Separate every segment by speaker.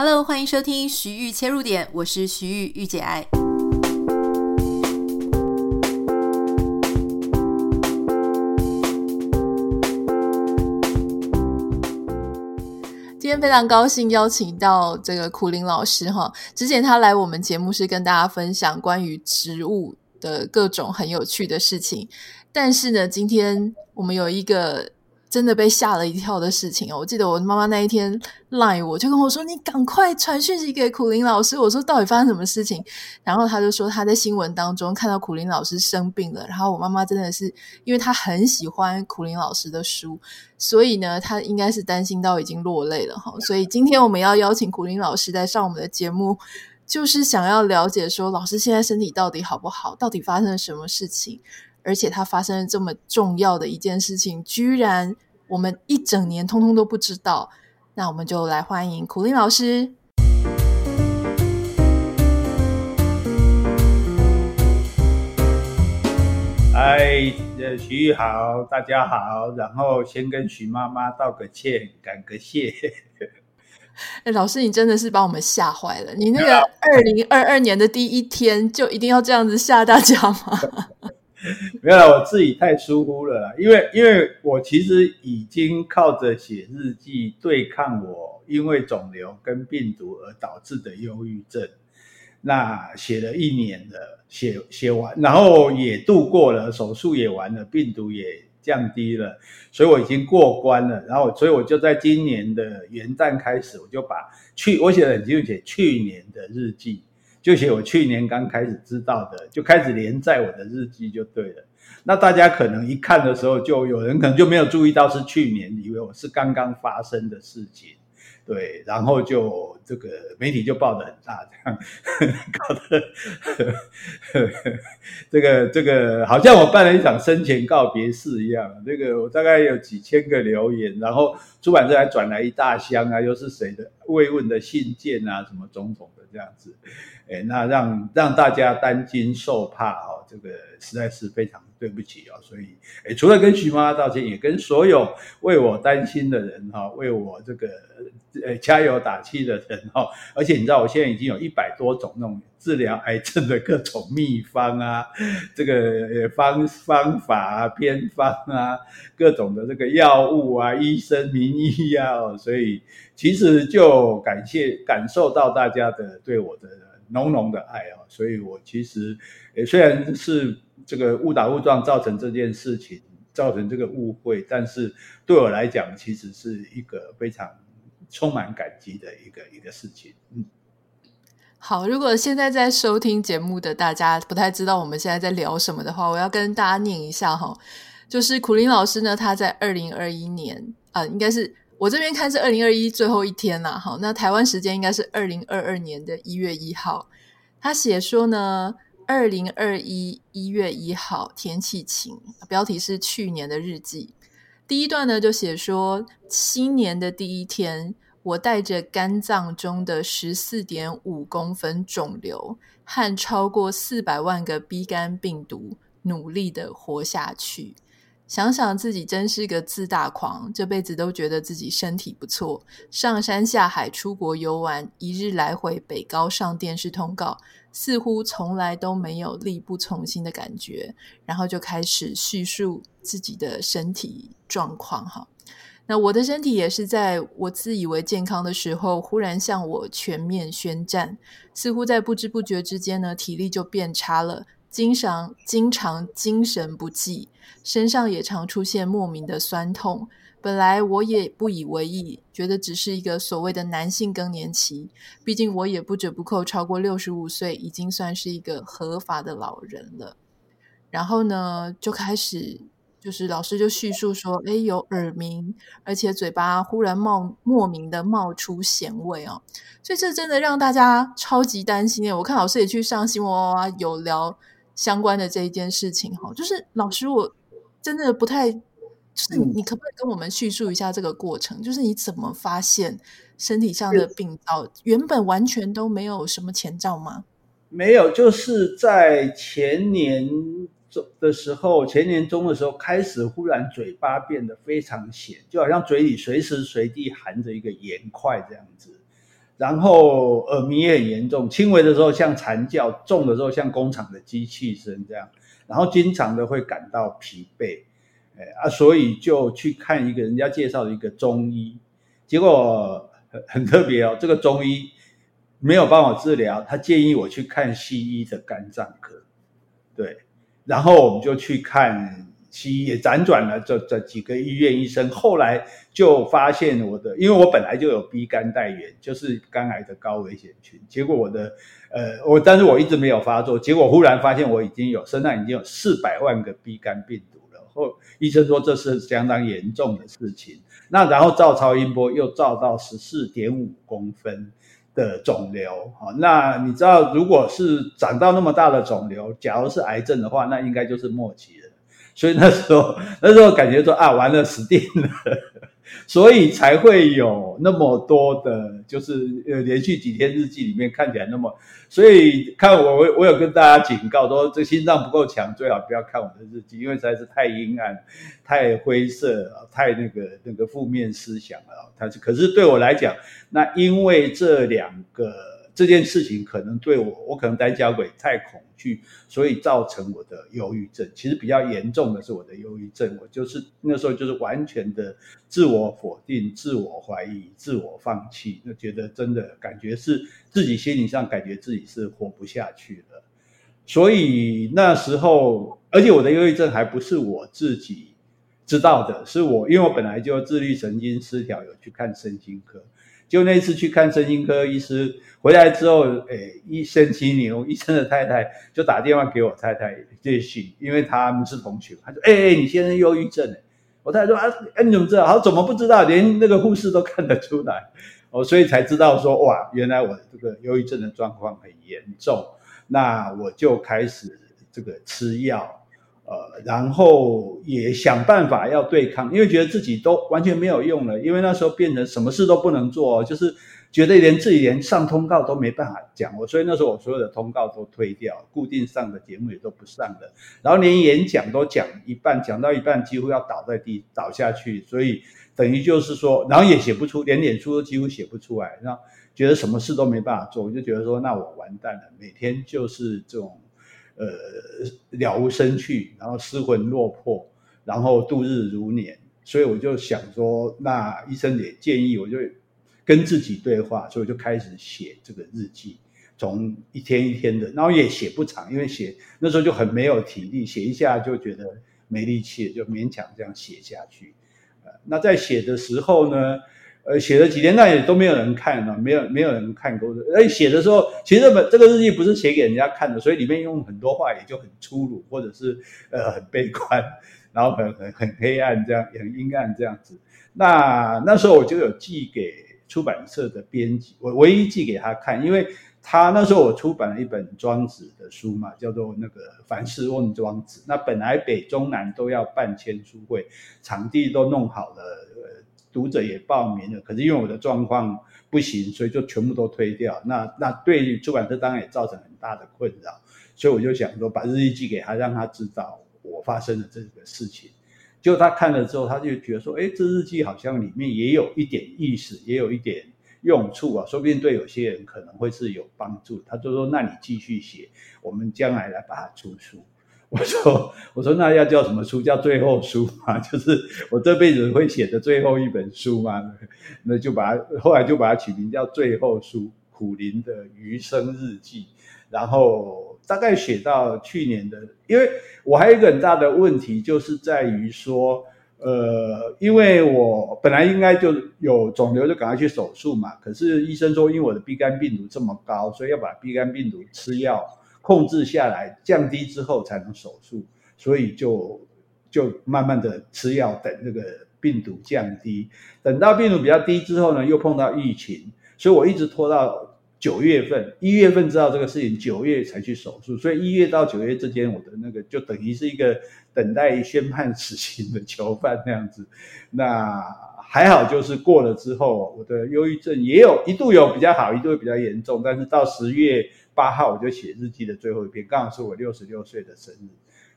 Speaker 1: Hello，欢迎收听徐玉切入点，我是徐玉玉姐爱。今天非常高兴邀请到这个苦林老师哈，之前他来我们节目是跟大家分享关于植物的各种很有趣的事情，但是呢，今天我们有一个。真的被吓了一跳的事情哦！我记得我妈妈那一天赖我，就跟我说：“你赶快传讯息给苦林老师。”我说：“到底发生什么事情？”然后他就说他在新闻当中看到苦林老师生病了。然后我妈妈真的是，因为她很喜欢苦林老师的书，所以呢，她应该是担心到已经落泪了哈。所以今天我们要邀请苦林老师来上我们的节目，就是想要了解说老师现在身体到底好不好，到底发生了什么事情。而且它发生了这么重要的一件事情，居然我们一整年通通都不知道。那我们就来欢迎苦林老师。
Speaker 2: 嗨，呃，徐豫好，大家好。然后先跟徐妈妈道个歉，感个谢。
Speaker 1: 哎，老师，你真的是把我们吓坏了。你那个 二零二二年的第一天就一定要这样子吓大家吗？
Speaker 2: 没有，我自己太疏忽了啦，因为因为我其实已经靠着写日记对抗我因为肿瘤跟病毒而导致的忧郁症，那写了一年了，写写完，然后也度过了，手术也完了，病毒也降低了，所以我已经过关了。然后，所以我就在今年的元旦开始，我就把去我写的就写去年的日记。就写我去年刚开始知道的，就开始连载我的日记就对了。那大家可能一看的时候，就有人可能就没有注意到是去年，以为我是刚刚发生的事情，对，然后就这个媒体就报得很大，这样 搞得这个这个好像我办了一场生前告别式一样。这个我大概有几千个留言，然后出版社还转来一大箱啊，又是谁的慰问的信件啊，什么总统的这样子。哎，那让让大家担惊受怕哦，这个实在是非常对不起哦。所以，哎，除了跟徐妈妈道歉，也跟所有为我担心的人哈，为我这个呃加油打气的人哈。而且你知道，我现在已经有一百多种那种治疗癌症的各种秘方啊，这个方方法啊、偏方啊，各种的这个药物啊、医生名医啊，所以其实就感谢感受到大家的对我的。浓浓的爱啊，所以我其实，虽然是这个误打误撞造成这件事情，造成这个误会，但是对我来讲，其实是一个非常充满感激的一个一个事情。嗯，
Speaker 1: 好，如果现在在收听节目的大家不太知道我们现在在聊什么的话，我要跟大家念一下哈，就是苦苓老师呢，他在二零二一年啊，应该是。我这边看是二零二一最后一天了，好，那台湾时间应该是二零二二年的一月一号。他写说呢，二零二一一月一号天气晴，标题是去年的日记。第一段呢就写说，新年的第一天，我带着肝脏中的十四点五公分肿瘤和超过四百万个 B 肝病毒，努力的活下去。想想自己真是个自大狂，这辈子都觉得自己身体不错，上山下海出国游玩，一日来回北高上电视通告，似乎从来都没有力不从心的感觉。然后就开始叙述自己的身体状况。哈，那我的身体也是在我自以为健康的时候，忽然向我全面宣战，似乎在不知不觉之间呢，体力就变差了。经常经常精神不济，身上也常出现莫名的酸痛。本来我也不以为意，觉得只是一个所谓的男性更年期。毕竟我也不折不扣超过六十五岁，已经算是一个合法的老人了。然后呢，就开始就是老师就叙述说，哎，有耳鸣，而且嘴巴忽然冒莫名的冒出咸味哦。所以这真的让大家超级担心。我看老师也去上新闻哇有聊。相关的这一件事情哈，就是老师，我真的不太，就是你可不可以跟我们叙述一下这个过程？就是你怎么发现身体上的病灶，原本完全都没有什么前兆吗？
Speaker 2: 没有，就是在前年中的时候，前年中的时候开始，忽然嘴巴变得非常咸，就好像嘴里随时随地含着一个盐块这样子。然后耳鸣也很严重，轻微的时候像蝉叫，重的时候像工厂的机器声这样，然后经常的会感到疲惫，哎啊，所以就去看一个人家介绍的一个中医，结果很很特别哦，这个中医没有帮我治疗，他建议我去看西医的肝脏科，对，然后我们就去看。西医也辗转了这这几个医院医生，后来就发现我的，因为我本来就有 B 肝带原，就是肝癌的高危险群。结果我的，呃，我但是我一直没有发作，结果忽然发现我已经有身上已经有四百万个 B 肝病毒了。后医生说这是相当严重的事情。那然后照超音波又照到十四点五公分的肿瘤，好，那你知道如果是长到那么大的肿瘤，假如是癌症的话，那应该就是末期了。所以那时候，那时候感觉说啊，完了，死定了，所以才会有那么多的，就是呃，连续几天日记里面看起来那么，所以看我我我有跟大家警告说，这心脏不够强，最好不要看我的日记，因为实在是太阴暗、太灰色、太那个那个负面思想了。它是，可是对我来讲，那因为这两个。这件事情可能对我，我可能胆小鬼太恐惧，所以造成我的忧郁症。其实比较严重的是我的忧郁症，我就是那时候就是完全的自我否定、自我怀疑、自我放弃，就觉得真的感觉是自己心理上感觉自己是活不下去了。所以那时候，而且我的忧郁症还不是我自己知道的，是我因为我本来就自律神经失调，有去看身心科。就那次去看身心科医师，回来之后，诶，医生犀牛，医生的太太就打电话给我太太谢信，因为他们是同学，他说，诶，你先生忧郁症诶，我太太说啊，你怎么知道？好怎么不知道？连那个护士都看得出来，哦，所以才知道说，哇，原来我这个忧郁症的状况很严重，那我就开始这个吃药。呃，然后也想办法要对抗，因为觉得自己都完全没有用了，因为那时候变成什么事都不能做，就是觉得连自己连上通告都没办法讲，我所以那时候我所有的通告都推掉，固定上的节目也都不上了，然后连演讲都讲一半，讲到一半几乎要倒在地倒下去，所以等于就是说，然后也写不出，连脸书都几乎写不出来，然后觉得什么事都没办法做，我就觉得说那我完蛋了，每天就是这种。呃，了无生趣，然后失魂落魄，然后度日如年，所以我就想说，那医生也建议，我就跟自己对话，所以我就开始写这个日记，从一天一天的，然后也写不长，因为写那时候就很没有体力，写一下就觉得没力气，就勉强这样写下去。呃，那在写的时候呢，呃，写了几天，那也都没有人看了，没有没有人看过。而且写的时候，其实这本这个日记不是写给人家看的，所以里面用很多话也就很粗鲁，或者是呃很悲观，然后很很很黑暗这样，很阴暗这样子。那那时候我就有寄给出版社的编辑，我唯一寄给他看，因为他那时候我出版了一本庄子的书嘛，叫做那个《凡事问庄子》。那本来北中南都要办签书会，场地都弄好了。读者也报名了，可是因为我的状况不行，所以就全部都推掉。那那对出版社当然也造成很大的困扰，所以我就想说把日记寄给他，让他知道我发生了这个事情。结果他看了之后，他就觉得说：“哎，这日记好像里面也有一点意思，也有一点用处啊，说不定对有些人可能会是有帮助。”他就说：“那你继续写，我们将来来把它出书。”我说：“我说那要叫什么书？叫最后书嘛，就是我这辈子会写的最后一本书嘛。那就把它后来就把它取名叫最后书——苦林的余生日记。然后大概写到去年的，因为我还有一个很大的问题，就是在于说，呃，因为我本来应该就有肿瘤，就赶快去手术嘛。可是医生说，因为我的 B 肝病毒这么高，所以要把 B 肝病毒吃药。”控制下来，降低之后才能手术，所以就就慢慢的吃药，等这个病毒降低。等到病毒比较低之后呢，又碰到疫情，所以我一直拖到九月份，一月份知道这个事情，九月才去手术。所以一月到九月之间，我的那个就等于是一个等待宣判死刑的囚犯那样子。那还好，就是过了之后，我的忧郁症也有一度有比较好，一度比较严重，但是到十月。八号我就写日记的最后一篇，刚好是我六十六岁的生日，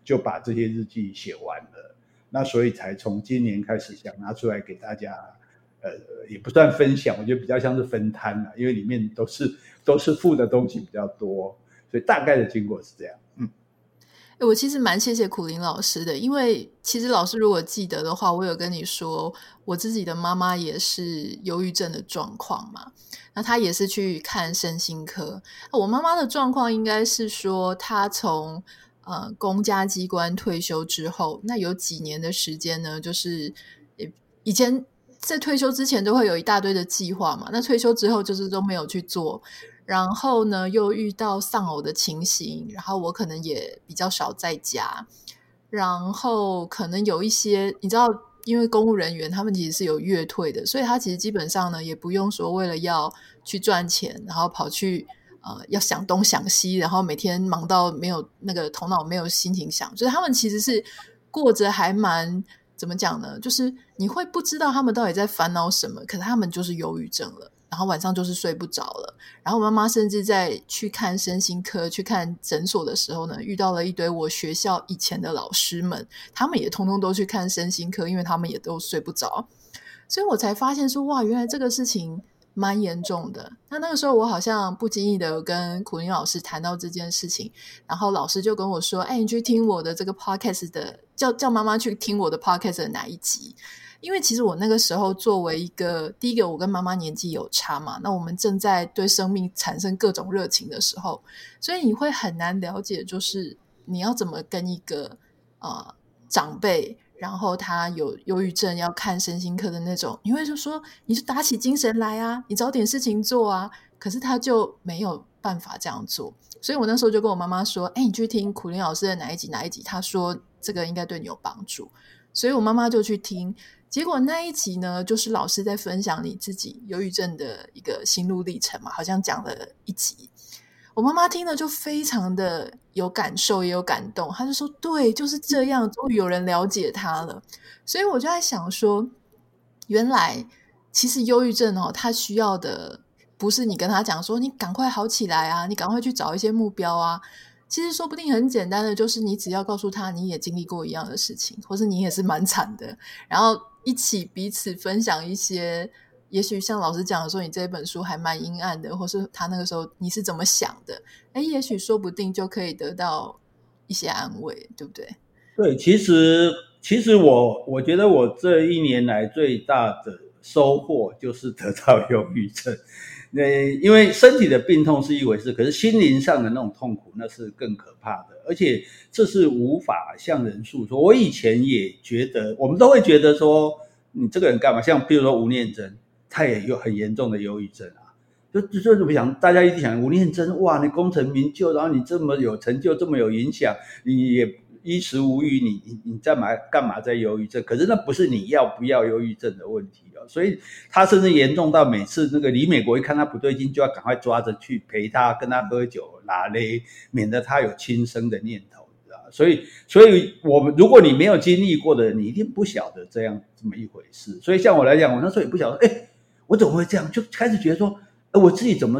Speaker 2: 就把这些日记写完了。那所以才从今年开始想拿出来给大家呃，也不算分享，我觉得比较像是分摊了，因为里面都是都是负的东西比较多，所以大概的经过是这样。嗯，
Speaker 1: 我其实蛮谢谢苦苓老师的，因为其实老师如果记得的话，我有跟你说，我自己的妈妈也是忧郁症的状况嘛，那她也是去看身心科。我妈妈的状况应该是说，她从呃公家机关退休之后，那有几年的时间呢，就是以前。在退休之前都会有一大堆的计划嘛，那退休之后就是都没有去做，然后呢又遇到丧偶的情形，然后我可能也比较少在家，然后可能有一些你知道，因为公务人员他们其实是有月退的，所以他其实基本上呢也不用说为了要去赚钱，然后跑去呃要想东想西，然后每天忙到没有那个头脑没有心情想，所以他们其实是过着还蛮。怎么讲呢？就是你会不知道他们到底在烦恼什么，可是他们就是忧郁症了，然后晚上就是睡不着了。然后妈妈甚至在去看身心科、去看诊所的时候呢，遇到了一堆我学校以前的老师们，他们也通通都去看身心科，因为他们也都睡不着。所以我才发现说，哇，原来这个事情。蛮严重的。那那个时候，我好像不经意的跟苦苓老师谈到这件事情，然后老师就跟我说：“哎，你去听我的这个 podcast 的，叫叫妈妈去听我的 podcast 的哪一集？因为其实我那个时候作为一个第一个，我跟妈妈年纪有差嘛，那我们正在对生命产生各种热情的时候，所以你会很难了解，就是你要怎么跟一个呃长辈。”然后他有忧郁症，要看身心科的那种，你会就说，你就打起精神来啊，你找点事情做啊。可是他就没有办法这样做，所以我那时候就跟我妈妈说，哎，你去听苦苓老师的哪一集哪一集，他说这个应该对你有帮助，所以我妈妈就去听。结果那一集呢，就是老师在分享你自己忧郁症的一个心路历程嘛，好像讲了一集。我妈妈听了就非常的有感受，也有感动。她就说：“对，就是这样，终于有人了解她了。”所以我就在想说，原来其实忧郁症哦，他需要的不是你跟他讲说：“你赶快好起来啊，你赶快去找一些目标啊。”其实说不定很简单的，就是你只要告诉他你也经历过一样的事情，或是你也是蛮惨的，然后一起彼此分享一些。也许像老师讲的说，你这一本书还蛮阴暗的，或是他那个时候你是怎么想的？哎，也许说不定就可以得到一些安慰，对不对？
Speaker 2: 对，其实其实我我觉得我这一年来最大的收获就是得到忧郁症。那因为身体的病痛是一回事，可是心灵上的那种痛苦那是更可怕的，而且这是无法向人诉说。我以前也觉得，我们都会觉得说，你这个人干嘛？像比如说吴念真。他也有很严重的忧郁症啊，就就就怎么想，大家一直想吴念真，哇，你功成名就，然后你这么有成就，这么有影响，你也衣食无虞，你你你干嘛干嘛在忧郁症？可是那不是你要不要忧郁症的问题哦，所以他甚至严重到每次那个李美国一看他不对劲，就要赶快抓着去陪他，跟他喝酒拉勒，免得他有轻生的念头，知道？所以，所以我们如果你没有经历过的，你一定不晓得这样这么一回事。所以像我来讲，我那时候也不晓得，哎。我怎么会这样？就开始觉得说，呃，我自己怎么？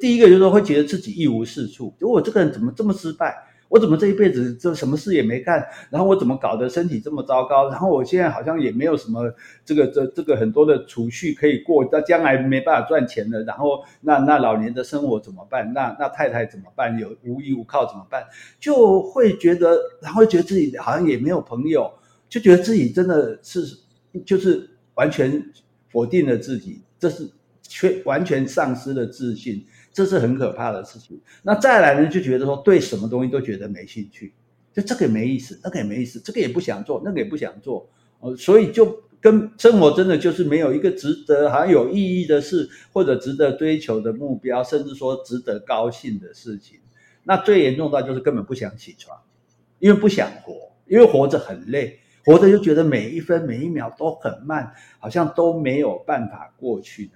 Speaker 2: 第一个就是说，会觉得自己一无是处。就我这个人怎么这么失败？我怎么这一辈子就什么事也没干？然后我怎么搞得身体这么糟糕？然后我现在好像也没有什么这个这这个很多的储蓄可以过，那将来没办法赚钱了。然后那那老年的生活怎么办？那那太太怎么办？有无依无靠怎么办？就会觉得，然后觉得自己好像也没有朋友，就觉得自己真的是就是完全否定了自己。这是缺完全丧失了自信，这是很可怕的事情。那再来呢，就觉得说对什么东西都觉得没兴趣，就这个也没意思，那个也没意思，这个也不想做，那个也不想做，呃，所以就跟生活真的就是没有一个值得好像有意义的事，或者值得追求的目标，甚至说值得高兴的事情。那最严重的就是根本不想起床，因为不想活，因为活着很累。活着就觉得每一分每一秒都很慢，好像都没有办法过去的。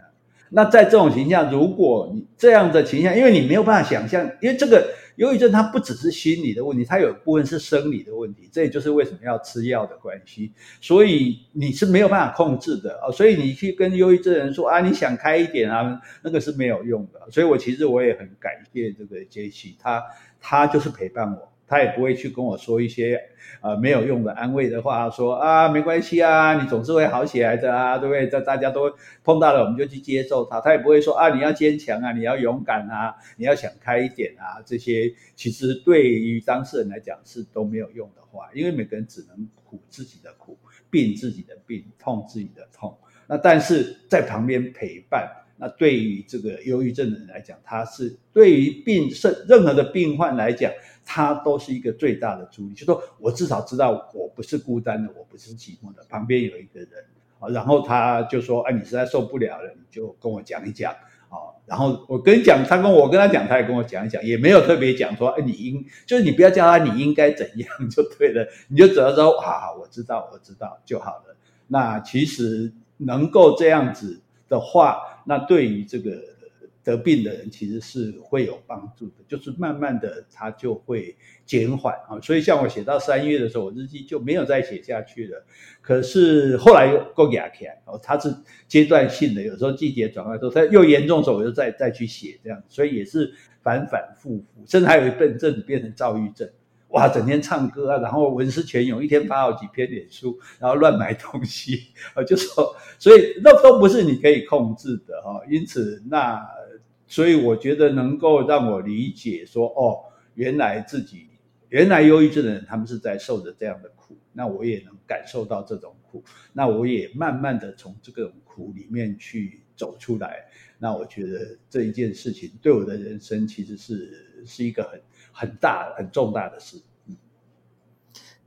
Speaker 2: 那在这种情况下，如果你这样的情况，因为你没有办法想象，因为这个忧郁症它不只是心理的问题，它有部分是生理的问题。这也就是为什么要吃药的关系。所以你是没有办法控制的啊。所以你去跟忧郁症人说啊，你想开一点啊，那个是没有用的。所以我其实我也很感谢这个杰西，他他就是陪伴我。他也不会去跟我说一些呃没有用的安慰的话，说啊没关系啊，你总是会好起来的啊，对不对？这大家都碰到了，我们就去接受他。他也不会说啊，你要坚强啊，你要勇敢啊，你要想开一点啊，这些其实对于当事人来讲是都没有用的话，因为每个人只能苦自己的苦，病自己的病，痛自己的痛。那但是在旁边陪伴，那对于这个忧郁症的人来讲，他是对于病是任何的病患来讲，他都是一个最大的助力。就说我至少知道我不是孤单的，我不是寂寞的，旁边有一个人啊。然后他就说：“哎，你实在受不了了，你就跟我讲一讲啊。”然后我跟你讲，他跟我跟他讲，他也跟我讲一讲，也没有特别讲说：“哎，你应就是你不要叫他你应该怎样就对了，你就只要说好好，我知道，我知道就好了。”那其实。能够这样子的话，那对于这个得病的人其实是会有帮助的，就是慢慢的他就会减缓啊。所以像我写到三月的时候，我日记就没有再写下去了。可是后来又够压起来哦，它是阶段性的，有时候季节转换的时候，它又严重的时候，我就再再去写这样，所以也是反反复复，甚至还有一阵子变成躁郁症。哇，整天唱歌啊，然后文思泉涌，一天发好几篇脸书，然后乱买东西，啊，就说，所以那都不是你可以控制的哈。因此，那所以我觉得能够让我理解说，哦，原来自己原来忧郁症的人，他们是在受着这样的苦，那我也能感受到这种苦，那我也慢慢的从这个苦里面去走出来。那我觉得这一件事情对我的人生其实是是一个很。很大很重大的事，嗯，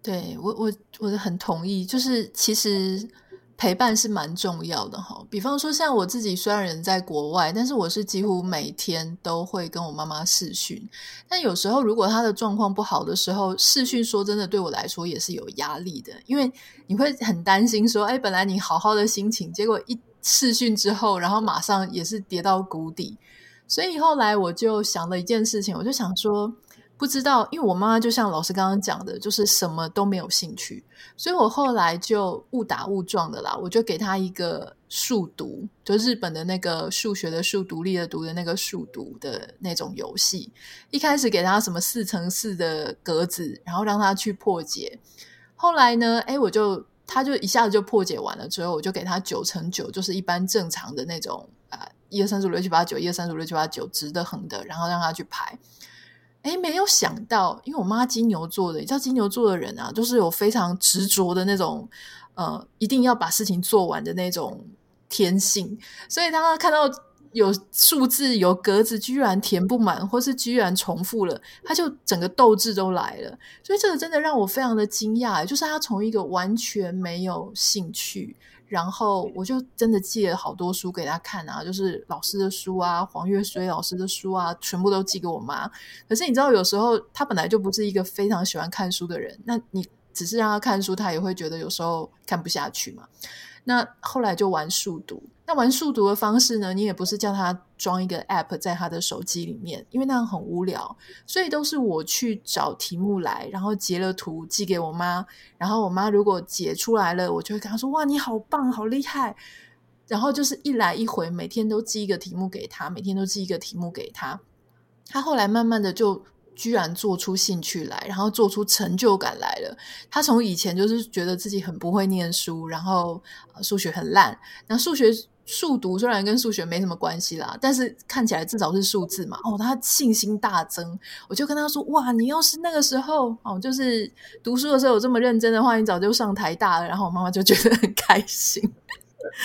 Speaker 1: 对我我我很同意，就是其实陪伴是蛮重要的哈。比方说，像我自己虽然人在国外，但是我是几乎每天都会跟我妈妈视讯。但有时候如果她的状况不好的时候，视讯说真的对我来说也是有压力的，因为你会很担心说，哎，本来你好好的心情，结果一视讯之后，然后马上也是跌到谷底。所以后来我就想了一件事情，我就想说。不知道，因为我妈妈就像老师刚刚讲的，就是什么都没有兴趣，所以我后来就误打误撞的啦，我就给她一个数独，就日本的那个数学的数独立的独的那个数独的那种游戏。一开始给她什么四乘四的格子，然后让她去破解。后来呢，诶，我就她就一下子就破解完了之后，我就给她九乘九，就是一般正常的那种啊，一二三四五六七八九，一二三四五六七八九，直的横的，然后让她去排。哎，没有想到，因为我妈金牛座的，你知道金牛座的人啊，就是有非常执着的那种，呃，一定要把事情做完的那种天性，所以当他看到有数字有格子居然填不满，或是居然重复了，他就整个斗志都来了。所以这个真的让我非常的惊讶，就是他从一个完全没有兴趣。然后我就真的寄了好多书给他看啊，就是老师的书啊，黄月水老师的书啊，全部都寄给我妈。可是你知道，有时候他本来就不是一个非常喜欢看书的人，那你只是让他看书，他也会觉得有时候看不下去嘛。那后来就玩数独。那玩数独的方式呢？你也不是叫他装一个 app 在他的手机里面，因为那样很无聊，所以都是我去找题目来，然后截了图寄给我妈，然后我妈如果解出来了，我就会跟她说：“哇，你好棒，好厉害！”然后就是一来一回，每天都寄一个题目给他，每天都寄一个题目给他。他后来慢慢的就居然做出兴趣来，然后做出成就感来了。他从以前就是觉得自己很不会念书，然后数学很烂，那数学。数独虽然跟数学没什么关系啦，但是看起来至少是数字嘛。哦，他信心大增，我就跟他说：“哇，你要是那个时候哦，就是读书的时候有这么认真的话，你早就上台大了。”然后我妈妈就觉得很开心。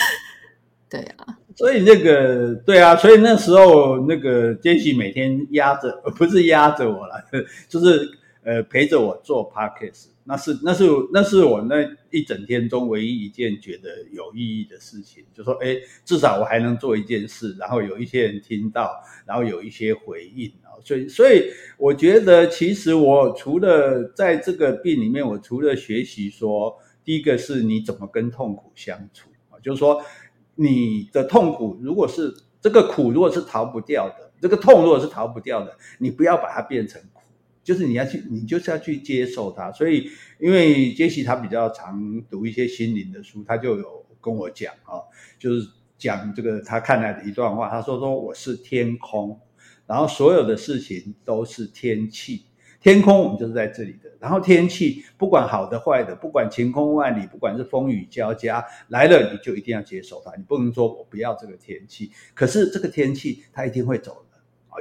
Speaker 1: 对啊，
Speaker 2: 所以那个对啊，所以那时候那个杰西每天压着，不是压着我了，就是呃陪着我做 Podcast。那是那是那是我那一整天中唯一一件觉得有意义的事情，就说哎，至少我还能做一件事，然后有一些人听到，然后有一些回应啊，所以所以我觉得其实我除了在这个病里面，我除了学习说，第一个是你怎么跟痛苦相处啊，就是说你的痛苦如果是这个苦如果是逃不掉的，这个痛如果是逃不掉的，你不要把它变成。就是你要去，你就是要去接受它。所以，因为杰西他比较常读一些心灵的书，他就有跟我讲啊，就是讲这个他看来的一段话。他说：“说我是天空，然后所有的事情都是天气，天空我们就是在这里的，然后天气不管好的坏的，不管晴空万里，不管是风雨交加来了，你就一定要接受它，你不能说我不要这个天气，可是这个天气它一定会走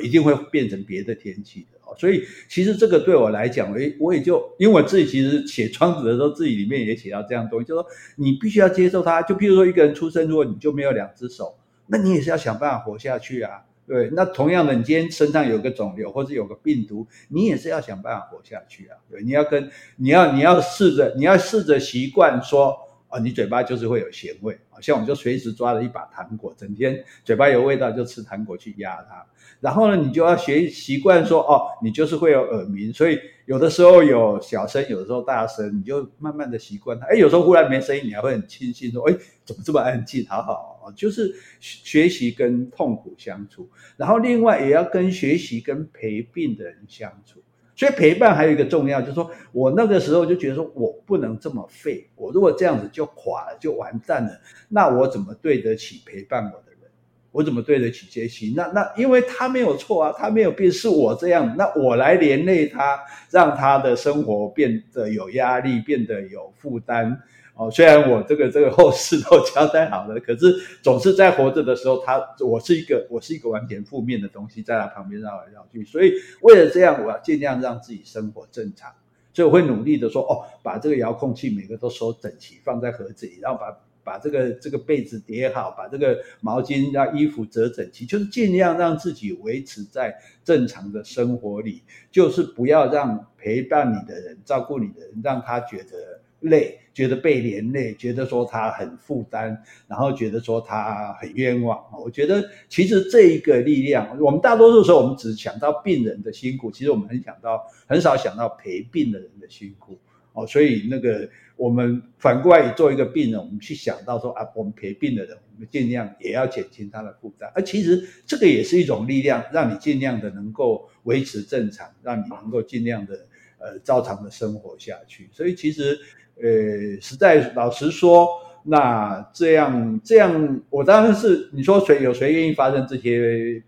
Speaker 2: 一定会变成别的天气的哦。所以其实这个对我来讲，诶，我也就因为我自己其实写庄子的时候，自己里面也写到这样东西，就说你必须要接受它。就譬如说一个人出生，如果你就没有两只手，那你也是要想办法活下去啊。对，那同样的，你今天身上有个肿瘤或者有个病毒，你也是要想办法活下去啊。对，你要跟你要你要试着你要试着习惯说。啊，你嘴巴就是会有咸味，好像我就随时抓了一把糖果，整天嘴巴有味道就吃糖果去压它。然后呢，你就要学习惯说，哦，你就是会有耳鸣，所以有的时候有小声，有的时候大声，你就慢慢的习惯它。哎，有时候忽然没声音，你还会很庆幸说，哎，怎么这么安静？好好，就是学习跟痛苦相处，然后另外也要跟学习跟陪病的人相处。所以陪伴还有一个重要，就是说我那个时候就觉得说我不能这么废，我如果这样子就垮了，就完蛋了，那我怎么对得起陪伴我的人？我怎么对得起杰西？那那因为他没有错啊，他没有变，是我这样，那我来连累他，让他的生活变得有压力，变得有负担。哦，虽然我这个这个后事都交代好了，可是总是在活着的时候，他我是一个我是一个完全负面的东西，在他旁边绕来绕去。所以为了这样，我要尽量让自己生活正常，所以我会努力的说，哦，把这个遥控器每个都收整齐，放在盒子里，然后把把这个这个被子叠好，把这个毛巾让衣服折整齐，就是尽量让自己维持在正常的生活里，就是不要让陪伴你的人、照顾你的人让他觉得累。觉得被连累，觉得说他很负担，然后觉得说他很冤枉。我觉得其实这一个力量，我们大多数时候我们只想到病人的辛苦，其实我们很想到很少想到陪病的人的辛苦哦。所以那个我们反过来做一个病人，我们去想到说啊，我们陪病的人，我们尽量也要减轻他的负担。而其实这个也是一种力量，让你尽量的能够维持正常，让你能够尽量的呃照常的生活下去。所以其实。呃，实在老实说，那这样这样，我当然是你说谁有谁愿意发生这些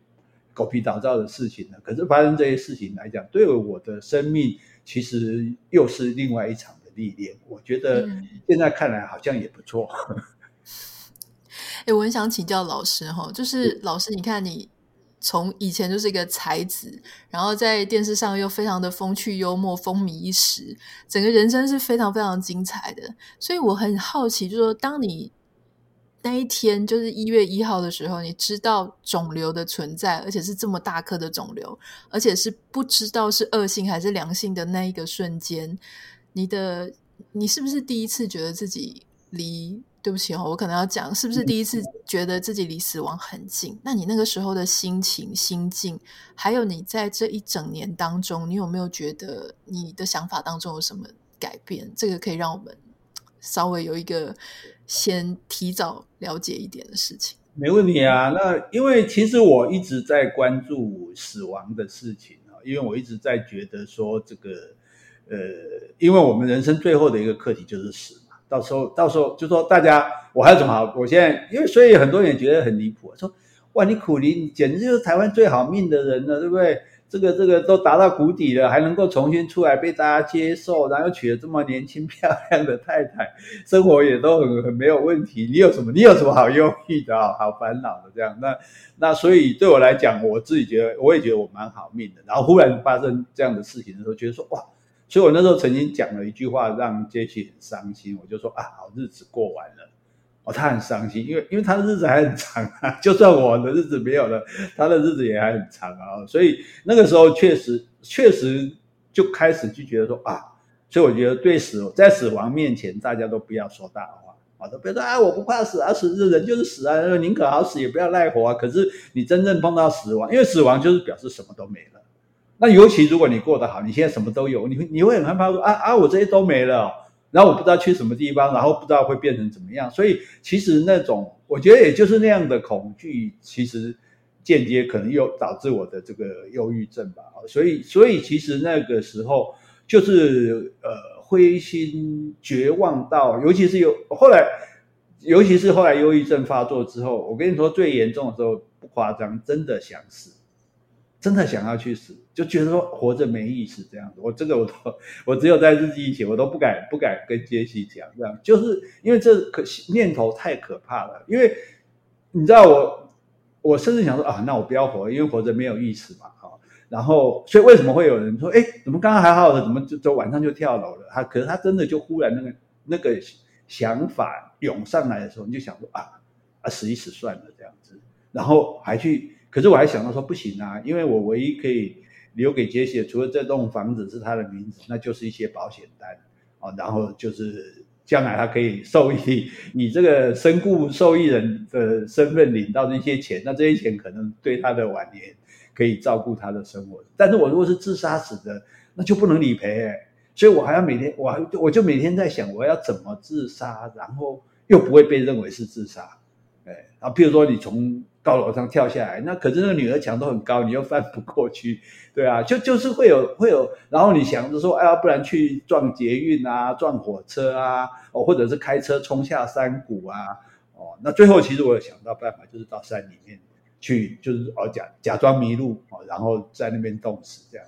Speaker 2: 狗屁倒灶的事情呢？可是发生这些事情来讲，对我的生命其实又是另外一场的历练。我觉得现在看来好像也不错。
Speaker 1: 哎、嗯，我很想请教老师哈，就是老师，你看你。从以前就是一个才子，然后在电视上又非常的风趣幽默、风靡一时，整个人生是非常非常精彩的。所以我很好奇，就是说，当你那一天就是一月一号的时候，你知道肿瘤的存在，而且是这么大颗的肿瘤，而且是不知道是恶性还是良性的那一个瞬间，你的你是不是第一次觉得自己离？对不起哦，我可能要讲，是不是第一次觉得自己离死亡很近？那你那个时候的心情、心境，还有你在这一整年当中，你有没有觉得你的想法当中有什么改变？这个可以让我们稍微有一个先提早了解一点的事情。
Speaker 2: 没问题啊，那因为其实我一直在关注死亡的事情啊，因为我一直在觉得说这个，呃，因为我们人生最后的一个课题就是死。到时候，到时候就说大家，我还有什么好？我现在因为所以很多人觉得很离谱，说哇，你苦苓，你简直就是台湾最好命的人了，对不对？这个这个都达到谷底了，还能够重新出来被大家接受，然后娶了这么年轻漂亮的太太，生活也都很很没有问题。你有什么？你有什么好忧郁的？好烦恼的这样？那那所以对我来讲，我自己觉得我也觉得我蛮好命的。然后忽然发生这样的事情的时候，觉得说哇。所以我那时候曾经讲了一句话，让杰西很伤心。我就说啊，好日子过完了，哦，他很伤心，因为因为他的日子还很长啊。就算我的日子没有了，他的日子也还很长啊。所以那个时候确实确实就开始就觉得说啊，所以我觉得对死在死亡面前，大家都不要说大话啊，都别说啊，我不怕死啊，死的人就是死啊，宁可好死也不要赖活啊。可是你真正碰到死亡，因为死亡就是表示什么都没了。那尤其如果你过得好，你现在什么都有，你会你会很害怕说啊啊，我这些都没了，然后我不知道去什么地方，然后不知道会变成怎么样。所以其实那种我觉得也就是那样的恐惧，其实间接可能又导致我的这个忧郁症吧。所以所以其实那个时候就是呃灰心绝望到，尤其是有后来，尤其是后来忧郁症发作之后，我跟你说最严重的时候不夸张，真的想死。真的想要去死，就觉得说活着没意思这样子。我这个我都 我只有在日记写，我都不敢不敢跟杰西讲这样，就是因为这可念头太可怕了。因为你知道我我甚至想说啊，那我不要活，因为活着没有意思嘛。然后，所以为什么会有人说，哎，怎么刚刚还好的，怎么就就晚上就跳楼了？他可是他真的就忽然那个那个想法涌上来的时候，你就想说啊啊，死一死算了这样子。然后还去，可是我还想到说不行啊，因为我唯一可以留给杰西的，除了这栋房子是他的名字，那就是一些保险单啊。然后就是将来他可以受益，以这个身故受益人的身份领到这些钱，那这些钱可能对他的晚年。可以照顾他的生活，但是我如果是自杀死的，那就不能理赔，所以我还要每天，我还我就每天在想，我要怎么自杀，然后又不会被认为是自杀，哎，然后譬如说你从高楼上跳下来，那可是那个女儿墙都很高，你又翻不过去，对啊，就就是会有会有，然后你想着说，哎呀，不然去撞捷运啊，撞火车啊，哦，或者是开车冲下山谷啊，哦，那最后其实我有想到办法，就是到山里面。去就是哦假假装迷路哦，然后在那边冻死这样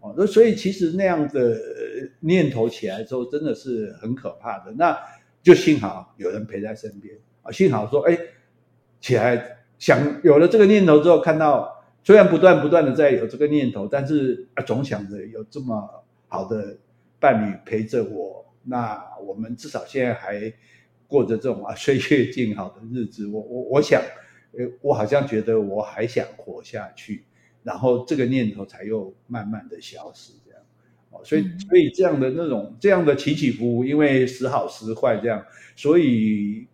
Speaker 2: 哦，那所以其实那样的念头起来之后，真的是很可怕的。那就幸好有人陪在身边啊，幸好说哎起来想有了这个念头之后，看到虽然不断不断的在有这个念头，但是啊总想着有这么好的伴侣陪着我，那我们至少现在还过着这种啊 岁月静好的日子。我我我想。呃我好像觉得我还想活下去，然后这个念头才又慢慢的消失，这样，哦，所以所以这样的那种这样的起起伏伏，因为时好时坏这样，所以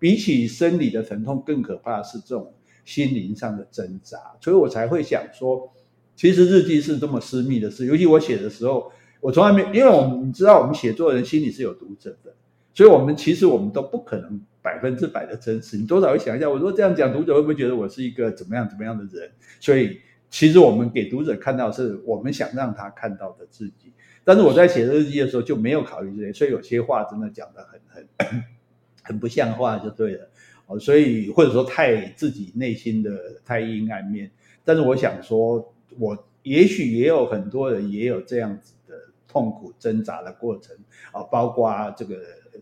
Speaker 2: 比起生理的疼痛更可怕的是这种心灵上的挣扎，所以我才会想说，其实日记是这么私密的事，尤其我写的时候，我从来没，因为我们你知道，我们写作人心里是有读者的，所以我们其实我们都不可能。百分之百的真实，你多少会想一下，我说这样讲，读者会不会觉得我是一个怎么样怎么样的人？所以，其实我们给读者看到是我们想让他看到的自己。但是我在写日记的时候就没有考虑这些，所以有些话真的讲得很很很不像话，就对了。哦，所以或者说太自己内心的太阴暗面。但是我想说，我也许也有很多人也有这样子的痛苦挣扎的过程啊，包括这个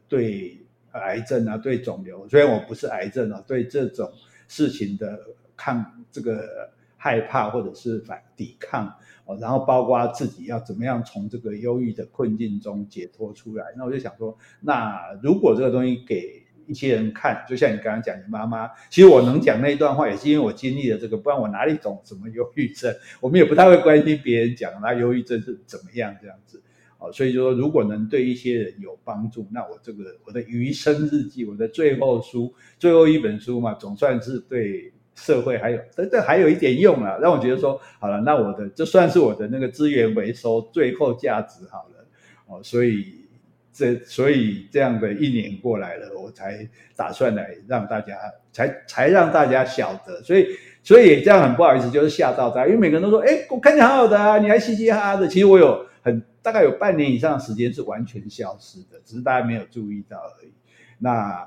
Speaker 2: 对。癌症啊，对肿瘤，虽然我不是癌症啊，对这种事情的抗这个害怕或者是反抵抗哦，然后包括自己要怎么样从这个忧郁的困境中解脱出来，那我就想说，那如果这个东西给一些人看，就像你刚刚讲你妈妈，其实我能讲那一段话，也是因为我经历了这个，不然我哪里懂什么忧郁症？我们也不太会关心别人讲那忧郁症是怎么样这样子。哦，所以就说，如果能对一些人有帮助，那我这个我的余生日记，我的最后书，最后一本书嘛，总算是对社会还有，但这还有一点用啊，让我觉得说，好了，那我的这算是我的那个资源回收最后价值好了。哦，所以这所以这样的一年过来了，我才打算来让大家，才才让大家晓得，所以所以这样很不好意思，就是吓到大家，因为每个人都说，哎，我看起来好好的啊，你还嘻嘻哈哈的，其实我有。很大概有半年以上的时间是完全消失的，只是大家没有注意到而已。那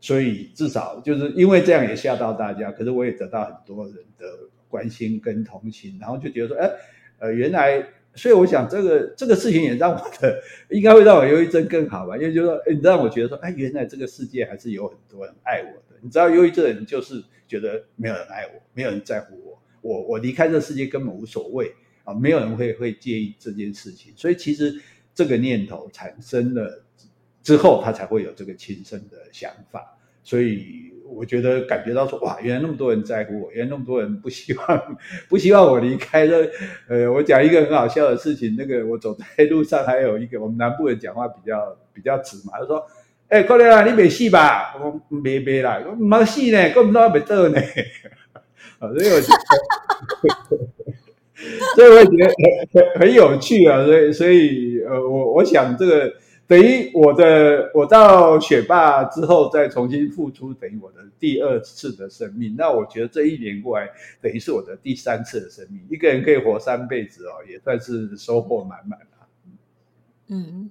Speaker 2: 所以至少就是因为这样也吓到大家，可是我也得到很多人的关心跟同情，然后就觉得说，哎，呃，原来，所以我想这个这个事情也让我的应该会让我忧郁症更好吧，因为就是说，哎，让我觉得说，哎，原来这个世界还是有很多人爱我的。你知道，忧郁症的人就是觉得没有人爱我，没有人在乎我，我我离开这世界根本无所谓。啊，没有人会会介意这件事情，所以其实这个念头产生了之后，他才会有这个轻生的想法。所以我觉得感觉到说，哇，原来那么多人在乎我，原来那么多人不希望 不希望我离开了。呃，我讲一个很好笑的事情，那个我走在路上，还有一个我们南部人讲话比较比较直嘛，他说：“哎，快点啊，你没戏吧？”我说：“没没啦，我没戏呢，根本都没得呢。”啊，所以我觉得。所以我觉得很很有趣啊，所以所以呃，我我想这个等于我的我到雪霸之后再重新复出，等于我的第二次的生命。那我觉得这一年过来，等于是我的第三次的生命。一个人可以活三辈子哦，也算是收获满满啊。
Speaker 1: 嗯，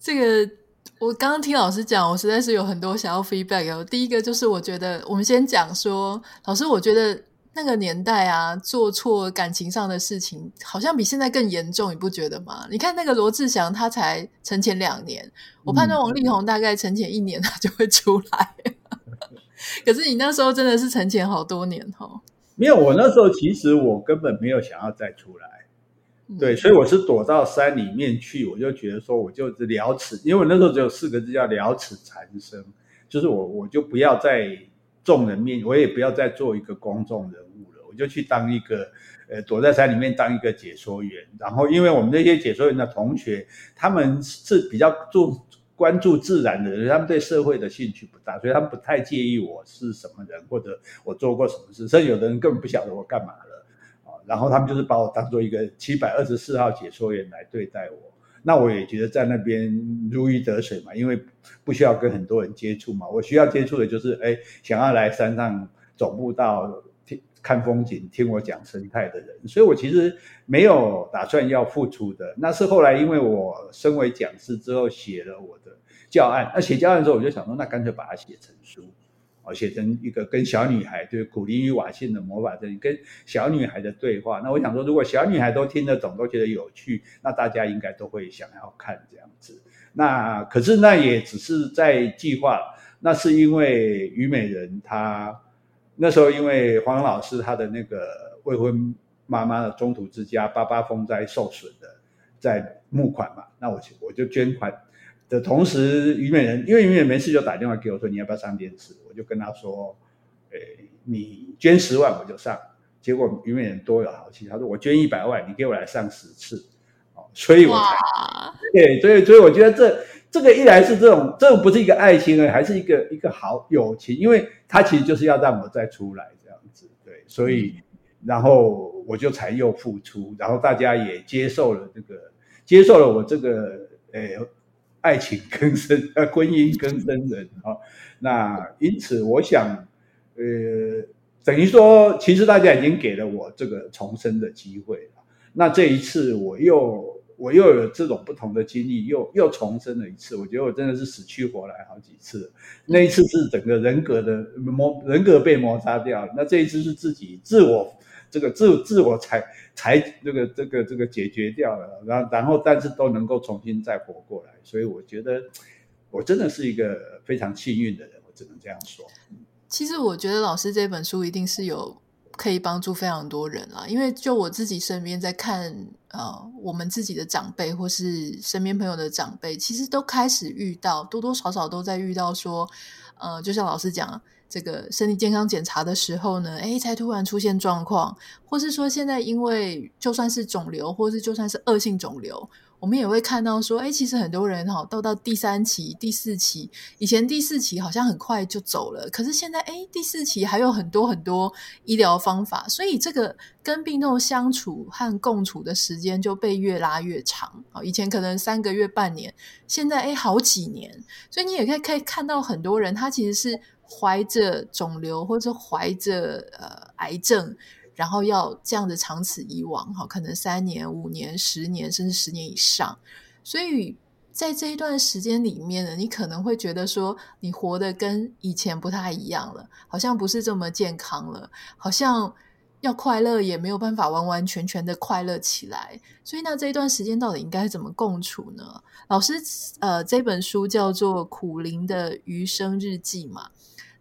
Speaker 1: 这个我刚刚听老师讲，我实在是有很多想要 feedback。第一个就是我觉得我们先讲说，老师，我觉得。那个年代啊，做错感情上的事情，好像比现在更严重，你不觉得吗？你看那个罗志祥，他才沉潜两年，我判断王力宏大概沉潜一年，他就会出来。可是你那时候真的是沉潜好多年哦。
Speaker 2: 没有，我那时候其实我根本没有想要再出来，对，所以我是躲到山里面去，我就觉得说，我就是了此，因为我那时候只有四个字叫了此残生，就是我我就不要在众人面，我也不要再做一个公众人物了，我就去当一个呃躲在山里面当一个解说员，然后因为我们那些解说员的同学，他们是比较注关注自然的人，他们对社会的兴趣不大，所以他们不太介意我是什么人或者我做过什么事，甚至有的人根本不晓得我干嘛了啊。然后他们就是把我当做一个七百二十四号解说员来对待我。那我也觉得在那边如鱼得水嘛，因为不需要跟很多人接触嘛。我需要接触的就是哎，想要来山上走步道听看风景、听我讲生态的人。所以我其实没有打算要付出的。那是后来因为我身为讲师之后写了我的教案，那写教案的时候我就想说，那干脆把它写成书。我写成一个跟小女孩，就是古灵与瓦信的魔法阵，跟小女孩的对话。那我想说，如果小女孩都听得懂，都觉得有趣，那大家应该都会想要看这样子。那可是那也只是在计划。那是因为虞美人她那时候因为黄老师他的那个未婚妈妈的中途之家八八风灾受损的，在募款嘛，那我我就捐款。的同时，虞美人因为虞美人没事就打电话给我说，你要不要上电视？我就跟他说，诶，你捐十万我就上。结果虞美人多有豪气，他说我捐一百万，你给我来上十次，哦，所以我才对，所以所以我觉得这这个一来是这种，这种不是一个爱情而，还是一个一个好友情，因为他其实就是要让我再出来这样子，对，所以然后我就才又复出，然后大家也接受了这个，接受了我这个诶。爱情更深，呃，婚姻更深人啊。那因此，我想，呃，等于说，其实大家已经给了我这个重生的机会了。那这一次，我又我又有这种不同的经历，又又重生了一次。我觉得我真的是死去活来好几次。那一次是整个人格的磨，人格被摩擦掉。那这一次是自己自我。这个自自我才才这个这个这个解决掉了，然后然后但是都能够重新再活过来，所以我觉得我真的是一个非常幸运的人，我只能这样说。
Speaker 1: 其实我觉得老师这本书一定是有可以帮助非常多人啦，因为就我自己身边在看呃我们自己的长辈或是身边朋友的长辈，其实都开始遇到多多少少都在遇到说，呃，就像老师讲。这个身体健康检查的时候呢，诶，才突然出现状况，或是说现在因为就算是肿瘤，或是就算是恶性肿瘤，我们也会看到说，诶，其实很多人哈，到到第三期、第四期，以前第四期好像很快就走了，可是现在诶，第四期还有很多很多医疗方法，所以这个跟病痛相处和共处的时间就被越拉越长啊。以前可能三个月、半年，现在诶，好几年，所以你也可以可以看到很多人，他其实是。怀着肿瘤或者怀着呃癌症，然后要这样子长此以往哈，可能三年、五年、十年，甚至十年以上。所以在这一段时间里面呢，你可能会觉得说，你活得跟以前不太一样了，好像不是这么健康了，好像要快乐也没有办法完完全全的快乐起来。所以那这一段时间到底应该怎么共处呢？老师呃，这本书叫做《苦苓的余生日记》嘛。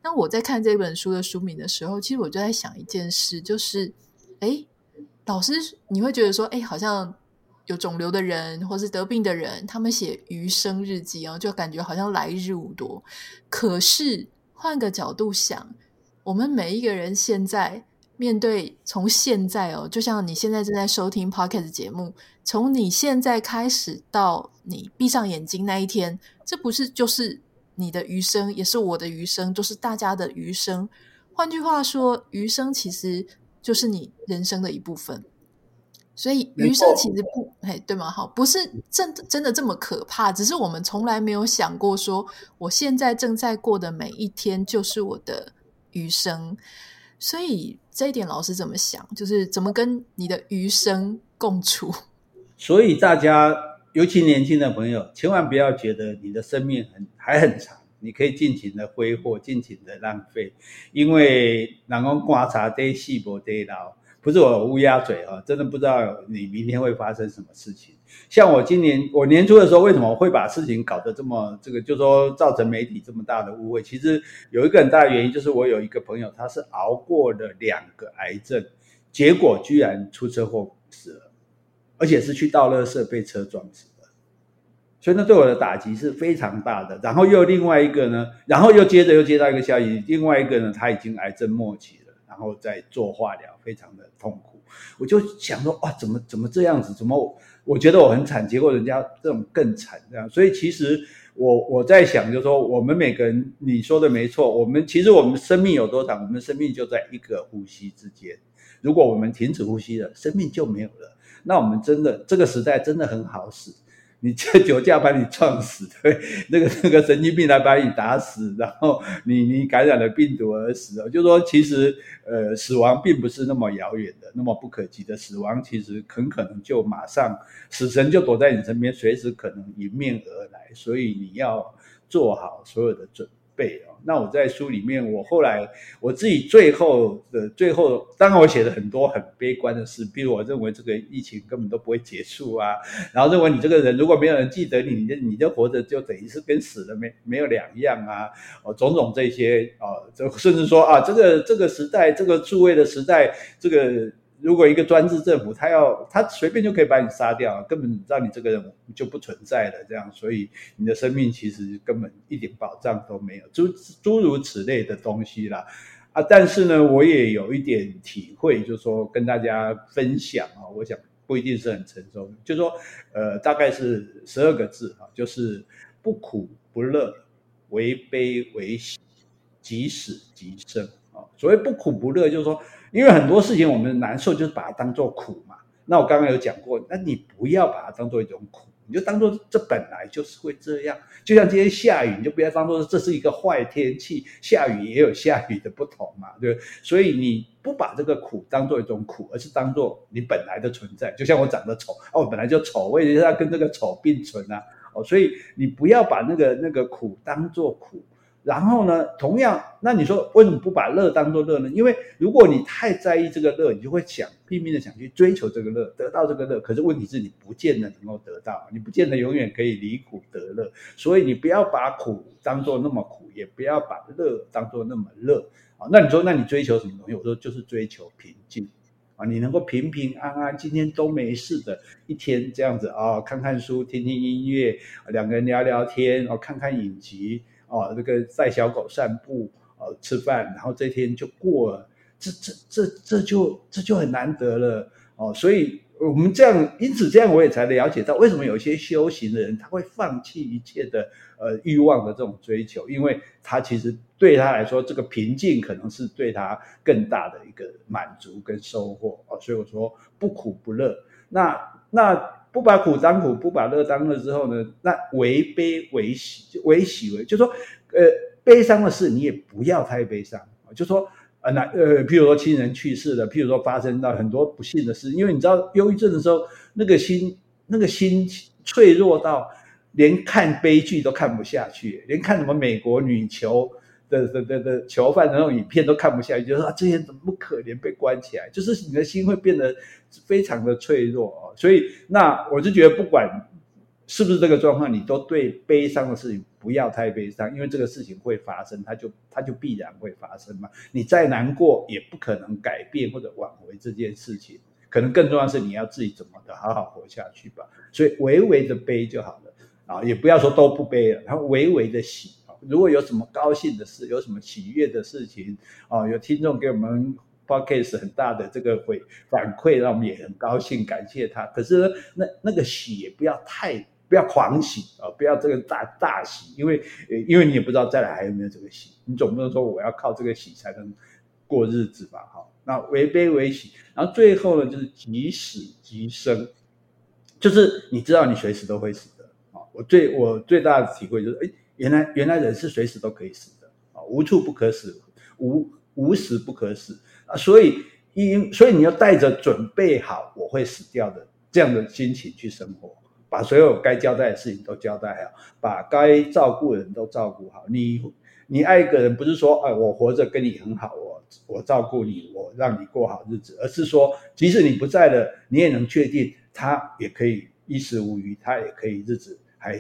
Speaker 1: 那我在看这本书的书名的时候，其实我就在想一件事，就是，诶，老师，你会觉得说，诶，好像有肿瘤的人，或是得病的人，他们写余生日记啊，就感觉好像来日无多。可是换个角度想，我们每一个人现在面对从现在哦，就像你现在正在收听 Podcast 节目，从你现在开始到你闭上眼睛那一天，这不是就是。你的余生也是我的余生，都是大家的余生。换句话说，余生其实就是你人生的一部分。所以余生其实不，嘿，对吗？好，不是真真的这么可怕，只是我们从来没有想过说，我现在正在过的每一天就是我的余生。所以这一点，老师怎么想？就是怎么跟你的余生共处？
Speaker 2: 所以大家。尤其年轻的朋友，千万不要觉得你的生命很还很长，你可以尽情的挥霍，尽情的浪费，因为人讲观察得细，不得老。不是我乌鸦嘴啊，真的不知道你明天会发生什么事情。像我今年我年初的时候，为什么会把事情搞得这么这个，就说造成媒体这么大的误会？其实有一个很大的原因，就是我有一个朋友，他是熬过了两个癌症，结果居然出车祸死了，而且是去倒垃圾被车撞死的。所以那对我的打击是非常大的。然后又另外一个呢，然后又接着又接到一个消息，另外一个呢，他已经癌症末期了。然后在做化疗，非常的痛苦。我就想说，哇，怎么怎么这样子？怎么我，觉得我很惨，结果人家这种更惨，这样。所以其实我我在想，就是说，我们每个人，你说的没错，我们其实我们生命有多长？我们生命就在一个呼吸之间。如果我们停止呼吸了，生命就没有了。那我们真的这个时代真的很好使。你这酒驾把你撞死，对，那个那个神经病来把你打死，然后你你感染了病毒而死，就说其实呃死亡并不是那么遥远的，那么不可及的，死亡其实很可能就马上，死神就躲在你身边，随时可能迎面而来，所以你要做好所有的准备。背哦。那我在书里面，我后来我自己最后的最后，当然我写了很多很悲观的事，比如我认为这个疫情根本都不会结束啊，然后认为你这个人如果没有人记得你，你就你就活着就等于是跟死了没没有两样啊，哦，种种这些啊，这甚至说啊，这个这个时代，这个诸位的时代，这个。如果一个专制政府，他要他随便就可以把你杀掉，根本让你这个人就不存在了。这样，所以你的生命其实根本一点保障都没有，诸诸如此类的东西啦。啊，但是呢，我也有一点体会，就是说跟大家分享啊，我想不一定是很沉重，就是说，呃，大概是十二个字啊，就是不苦不乐，为悲为喜，即死即生啊。所谓不苦不乐，就是说。因为很多事情我们难受，就是把它当做苦嘛。那我刚刚有讲过，那你不要把它当做一种苦，你就当做这本来就是会这样。就像今天下雨，你就不要当做这是一个坏天气，下雨也有下雨的不同嘛，对不对？所以你不把这个苦当做一种苦，而是当做你本来的存在。就像我长得丑，哦，我本来就丑，我也是要跟这个丑并存啊。哦，所以你不要把那个那个苦当做苦。然后呢，同样，那你说为什么不把乐当作乐呢？因为如果你太在意这个乐，你就会想拼命的想去追求这个乐，得到这个乐。可是问题是你不见得能够得到，你不见得永远可以离苦得乐。所以你不要把苦当作那么苦，也不要把乐当作那么乐啊。那你说，那你追求什么东西？我说就是追求平静啊，你能够平平安安，今天都没事的一天这样子啊，看看书，听听音乐，两个人聊聊天，哦，看看影集。哦，这个带小狗散步，呃，吃饭，然后这天就过了，这这这这就这就很难得了哦。所以我们这样，因此这样我也才了解到，为什么有些修行的人他会放弃一切的呃欲望的这种追求，因为他其实对他来说，这个平静可能是对他更大的一个满足跟收获哦。所以我说不苦不乐，那那。不把苦当苦，不把乐当乐之后呢？那为悲为喜，为喜为，就说，呃，悲伤的事你也不要太悲伤，就说，呃，那呃，譬如说亲人去世了，譬如说发生到很多不幸的事，因为你知道忧郁症的时候，那个心那个心脆弱到连看悲剧都看不下去，连看什么美国女囚。的的的的囚犯的那种影片都看不下去，就说啊，这些人怎么不可怜被关起来？就是你的心会变得非常的脆弱哦。所以那我就觉得，不管是不是这个状况，你都对悲伤的事情不要太悲伤，因为这个事情会发生，它就它就必然会发生嘛。你再难过也不可能改变或者挽回这件事情，可能更重要是你要自己怎么的好好活下去吧。所以微微的悲就好了啊，也不要说都不悲了，然后微微的喜。如果有什么高兴的事，有什么喜悦的事情，哦，有听众给我们 podcast 很大的这个回反馈，让我们也很高兴，感谢他。可是呢，那那个喜也不要太不要狂喜啊，不要这个大大喜，因为因为你也不知道再来还有没有这个喜，你总不能说我要靠这个喜才能过日子吧？哈，那为悲为喜，然后最后呢，就是即死即生，就是你知道你随时都会死的啊。我最我最大的体会就是，哎。原来原来人是随时都可以死的啊，无处不可死，无无时不可死啊，所以因所以你要带着准备好我会死掉的这样的心情去生活，把所有该交代的事情都交代好，把该照顾的人都照顾好。你你爱一个人，不是说哎，我活着跟你很好，我我照顾你，我让你过好日子，而是说，即使你不在了，你也能确定他也可以衣食无虞，他也可以日子还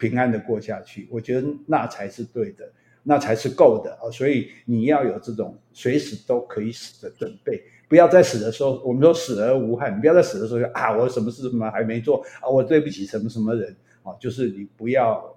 Speaker 2: 平安的过下去。我觉得那才是对的，那才是够的啊！所以你要有这种随时都可以死的准备。不要在死的时候，我们说死而无憾。你不要在死的时候说啊，我什么事什么还没做啊，我对不起什么什么人啊，就是你不要，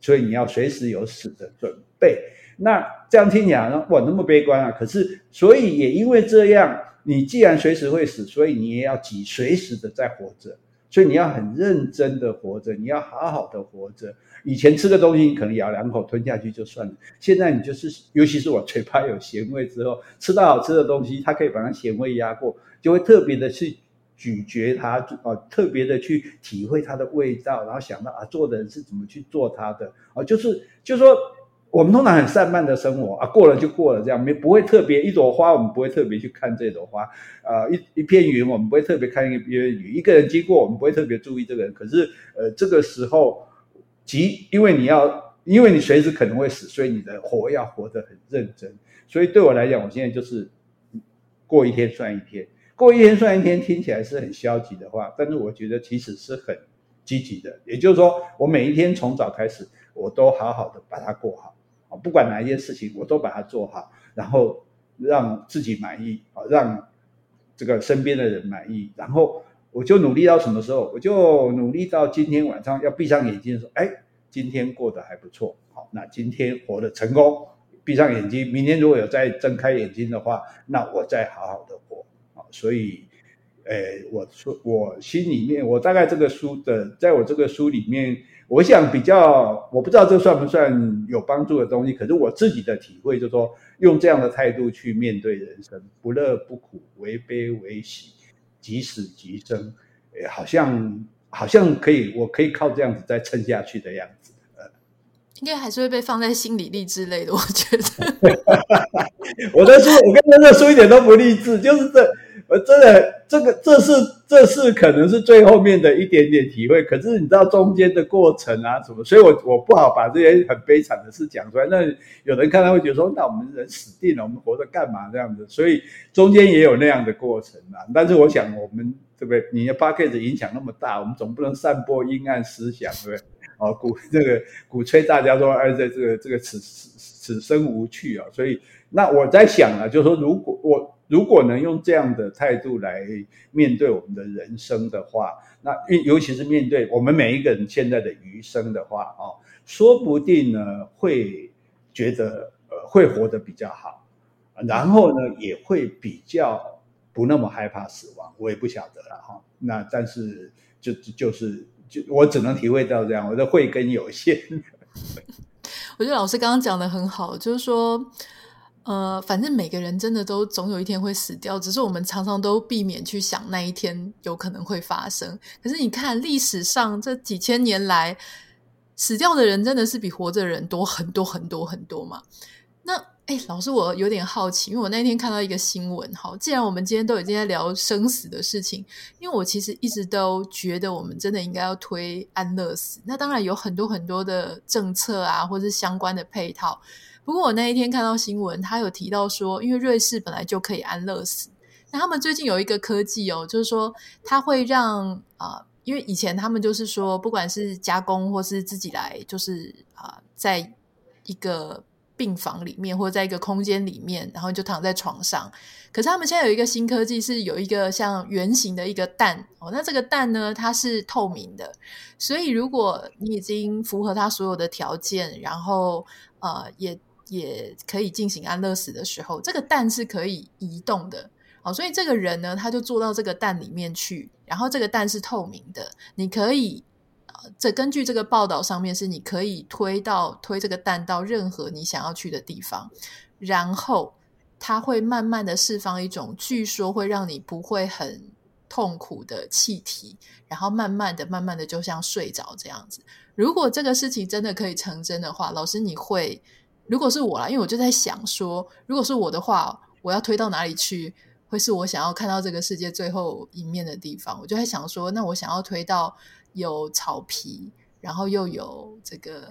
Speaker 2: 所以你要随时有死的准备。那这样听起来呢，哇，那么悲观啊！可是，所以也因为这样，你既然随时会死，所以你也要挤随时的在活着。所以你要很认真的活着，你要好好的活着。以前吃的东西，你可能咬两口吞下去就算了。现在你就是，尤其是我嘴巴有咸味之后，吃到好吃的东西，它可以把它咸味压过，就会特别的去咀嚼它，啊，特别的去体会它的味道，然后想到啊，做的人是怎么去做它的，啊，就是，就说。我们通常很散漫的生活啊，过了就过了，这样没不会特别一朵花，我们不会特别去看这朵花，啊、呃，一一片云，我们不会特别看一片云，一个人经过，我们不会特别注意这个人。可是，呃，这个时候，急，因为你要，因为你随时可能会死，所以你的活要活得很认真。所以对我来讲，我现在就是过一天算一天，过一天算一天，听起来是很消极的话，但是我觉得其实是很积极的。也就是说，我每一天从早开始，我都好好的把它过好。不管哪一件事情，我都把它做好，然后让自己满意，啊，让这个身边的人满意，然后我就努力到什么时候？我就努力到今天晚上要闭上眼睛说，哎，今天过得还不错，好，那今天活得成功，闭上眼睛，明天如果有再睁开眼睛的话，那我再好好的活，啊，所以，哎，我说我心里面，我大概这个书的，在我这个书里面。我想比较，我不知道这算不算有帮助的东西，可是我自己的体会就是说，用这样的态度去面对人生，不乐不苦，为悲为喜，即死即生，好像好像可以，我可以靠这样子再撑下去的样子。
Speaker 1: 应该还是会被放在心理励志类的，我觉得。
Speaker 2: 我的书，我跟他说，这书一点都不励志，就是这。我真的，这个这是这是可能是最后面的一点点体会，可是你知道中间的过程啊什么，所以我我不好把这些很悲惨的事讲出来。那有人看到会觉得说，那我们人死定了，我们活着干嘛这样子？所以中间也有那样的过程啊。但是我想，我们对不对？你的 podcast 影响那么大，我们总不能散播阴暗思想，对不对？哦，鼓这个鼓吹大家说，哎，这这个这个此此此生无趣啊。所以那我在想啊，就是说，如果我。如果能用这样的态度来面对我们的人生的话，那尤其是面对我们每一个人现在的余生的话，哦，说不定呢会觉得呃会活得比较好，然后呢也会比较不那么害怕死亡。我也不晓得了哈。那但是就就是就我只能体会到这样，我的慧根有限。
Speaker 1: 我觉得老师刚刚讲的很好，就是说。呃，反正每个人真的都总有一天会死掉，只是我们常常都避免去想那一天有可能会发生。可是你看历史上这几千年来，死掉的人真的是比活着的人多很多很多很多嘛？那哎，老师，我有点好奇，因为我那天看到一个新闻，好，既然我们今天都已经在聊生死的事情，因为我其实一直都觉得我们真的应该要推安乐死。那当然有很多很多的政策啊，或是相关的配套。不过我那一天看到新闻，他有提到说，因为瑞士本来就可以安乐死，那他们最近有一个科技哦，就是说他会让啊、因为以前他们就是说，不管是加工或是自己来，就是啊、在一个病房里面或者在一个空间里面，然后就躺在床上。可是他们现在有一个新科技，是有一个像圆形的一个蛋哦，那这个蛋呢，它是透明的，所以如果你已经符合它所有的条件，然后呃也。也可以进行安乐死的时候，这个蛋是可以移动的，好，所以这个人呢，他就坐到这个蛋里面去，然后这个蛋是透明的，你可以，呃，这根据这个报道上面是你可以推到推这个蛋到任何你想要去的地方，然后它会慢慢的释放一种据说会让你不会很痛苦的气体，然后慢慢的、慢慢的就像睡着这样子。如果这个事情真的可以成真的话，老师你会？如果是我啦，因为我就在想说，如果是我的话，我要推到哪里去会是我想要看到这个世界最后一面的地方。我就在想说，那我想要推到有草皮，然后又有这个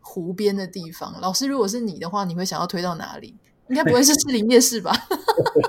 Speaker 1: 湖边的地方。老师，如果是你的话，你会想要推到哪里？应该不会是士林夜市吧？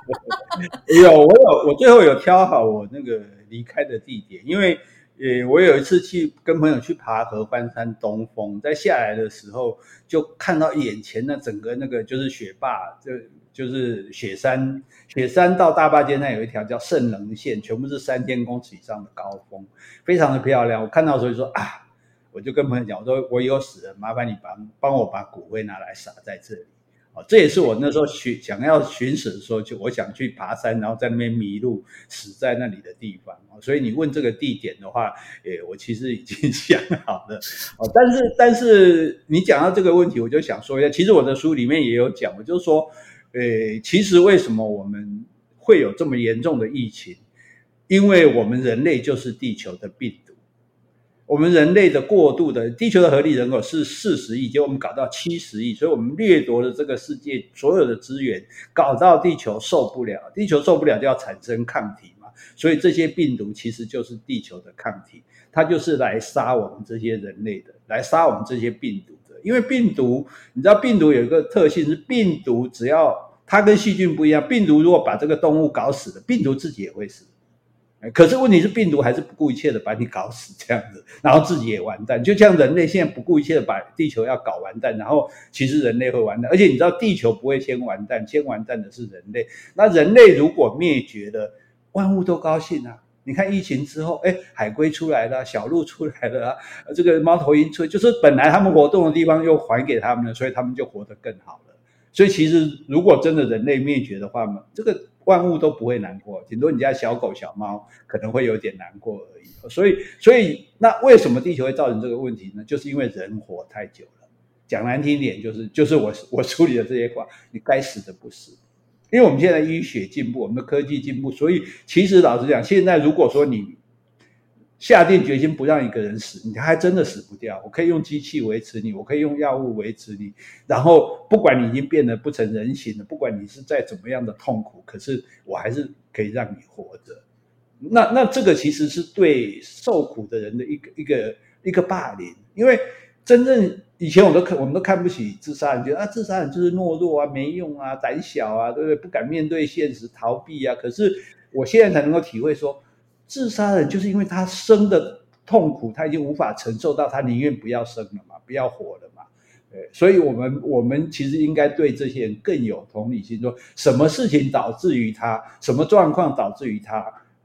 Speaker 2: 有，我有，我最后有挑好我那个离开的地点，因为。诶，我有一次去跟朋友去爬合欢山东峰，在下来的时候就看到眼前的整个那个就是雪霸，就就是雪山，雪山到大霸尖那有一条叫圣棱线，全部是三千公尺以上的高峰，非常的漂亮。我看到所以说啊，我就跟朋友讲，我说我以后死了，麻烦你帮帮我把骨灰拿来撒在这里。哦，这也是我那时候寻想要寻死的时候，就我想去爬山，然后在那边迷路，死在那里的地方。所以你问这个地点的话，诶，我其实已经 想好了。哦，但是但是你讲到这个问题，我就想说一下，其实我的书里面也有讲，我就说，诶，其实为什么我们会有这么严重的疫情？因为我们人类就是地球的病毒。我们人类的过度的，地球的合理人口是四十亿，结果我们搞到七十亿，所以我们掠夺了这个世界所有的资源，搞到地球受不了，地球受不了就要产生抗体嘛，所以这些病毒其实就是地球的抗体，它就是来杀我们这些人类的，来杀我们这些病毒的。因为病毒，你知道病毒有一个特性是，病毒只要它跟细菌不一样，病毒如果把这个动物搞死了，病毒自己也会死。可是问题是，病毒还是不顾一切的把你搞死这样子，然后自己也完蛋。就像人类现在不顾一切的把地球要搞完蛋，然后其实人类会完蛋。而且你知道，地球不会先完蛋，先完蛋的是人类。那人类如果灭绝了，万物都高兴啊！你看疫情之后，哎，海龟出来了，小鹿出来了，这个猫头鹰出，就是本来他们活动的地方又还给他们了，所以他们就活得更好了。所以其实如果真的人类灭绝的话嘛，这个。万物都不会难过，顶多你家小狗小猫可能会有点难过而已。所以，所以那为什么地球会造成这个问题呢？就是因为人活太久了。讲难听点，就是就是我我处理的这些话，你该死的不死。因为我们现在医学进步，我们的科技进步，所以其实老实讲，现在如果说你。下定决心不让一个人死，你他还真的死不掉。我可以用机器维持你，我可以用药物维持你。然后不管你已经变得不成人形了，不管你是再怎么样的痛苦，可是我还是可以让你活着。那那这个其实是对受苦的人的一个一个一个霸凌，因为真正以前我都看我们都看不起自杀人，觉得啊自杀人就是懦弱啊、没用啊、胆小啊，对不对？不敢面对现实，逃避啊。可是我现在才能够体会说。自杀人就是因为他生的痛苦，他已经无法承受到，他宁愿不要生了嘛，不要活了嘛。对，所以我们我们其实应该对这些人更有同理心，说什么事情导致于他，什么状况导致于他，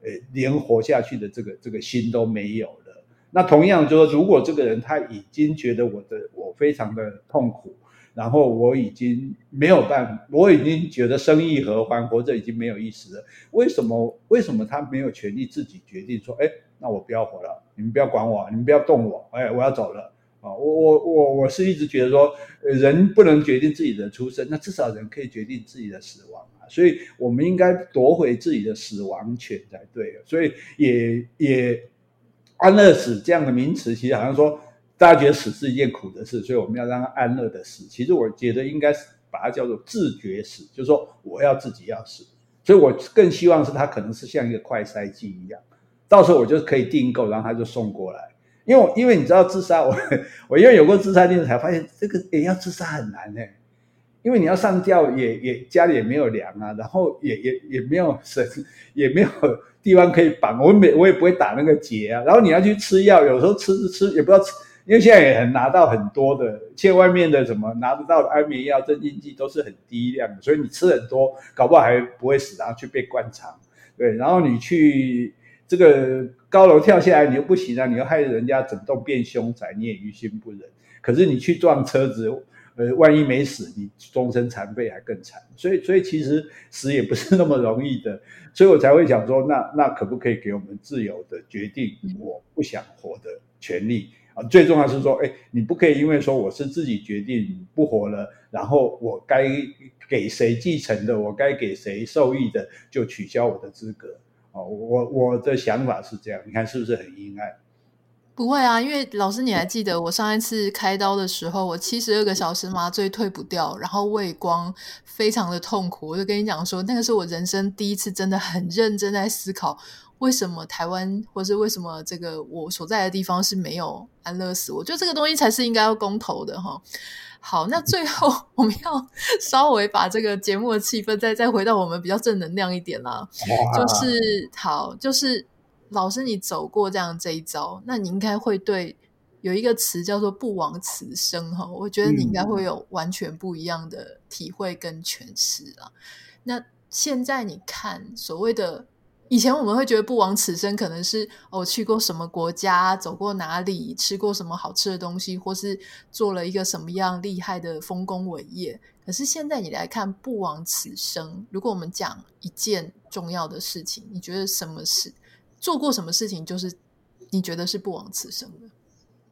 Speaker 2: 呃，连活下去的这个这个心都没有了。那同样就说，如果这个人他已经觉得我的我非常的痛苦。然后我已经没有办法，我已经觉得生亦何欢，活着已经没有意思了。为什么？为什么他没有权利自己决定说，哎，那我不要活了，你们不要管我，你们不要动我，哎，我要走了啊！我我我我是一直觉得说，人不能决定自己的出生，那至少人可以决定自己的死亡啊。所以我们应该夺回自己的死亡权才对。所以也也安乐死这样的名词，其实好像说。大家觉得死是一件苦的事，所以我们要让他安乐的死。其实我觉得应该是把它叫做自觉死，就是说我要自己要死。所以我更希望是他可能是像一个快筛剂一样，到时候我就可以订购，然后他就送过来。因为因为你知道自杀，我 我因为有过自杀经历，才发现这个也要自杀很难呢。因为你要上吊也也家里也没有粮啊，然后也也也没有绳，也没有地方可以绑，我没我也不会打那个结啊。然后你要去吃药，有时候吃吃也不知道吃。因为现在也很拿到很多的，现在外面的什么拿得到的安眠药、镇静剂都是很低量的，所以你吃很多，搞不好还不会死，然后去被灌肠，对，然后你去这个高楼跳下来，你又不行啊，你又害人家整栋变凶宅，你也于心不忍。可是你去撞车子，呃，万一没死，你终身残废还更惨。所以，所以其实死也不是那么容易的，所以我才会想说，那那可不可以给我们自由的决定我不想活的权利？啊，最重要是说，哎，你不可以因为说我是自己决定不活了，然后我该给谁继承的，我该给谁受益的，就取消我的资格。哦，我我的想法是这样，你看是不是很阴暗？
Speaker 1: 不会啊，因为老师你还记得我上一次开刀的时候，我七十二个小时麻醉退不掉，然后畏光非常的痛苦。我就跟你讲说，那个是我人生第一次真的很认真在思考，为什么台湾，或是为什么这个我所在的地方是没有安乐死？我觉得这个东西才是应该要公投的哈。好，那最后 我们要稍微把这个节目的气氛再再回到我们比较正能量一点啦，就是好，就是。老师，你走过这样这一招，那你应该会对有一个词叫做“不枉此生”哈，我觉得你应该会有完全不一样的体会跟诠释啊。那现在你看，所谓的以前我们会觉得“不枉此生”可能是哦去过什么国家，走过哪里，吃过什么好吃的东西，或是做了一个什么样厉害的丰功伟业。可是现在你来看“不枉此生”，如果我们讲一件重要的事情，你觉得什么事？做过什么事情，就是你觉得是不枉此生的？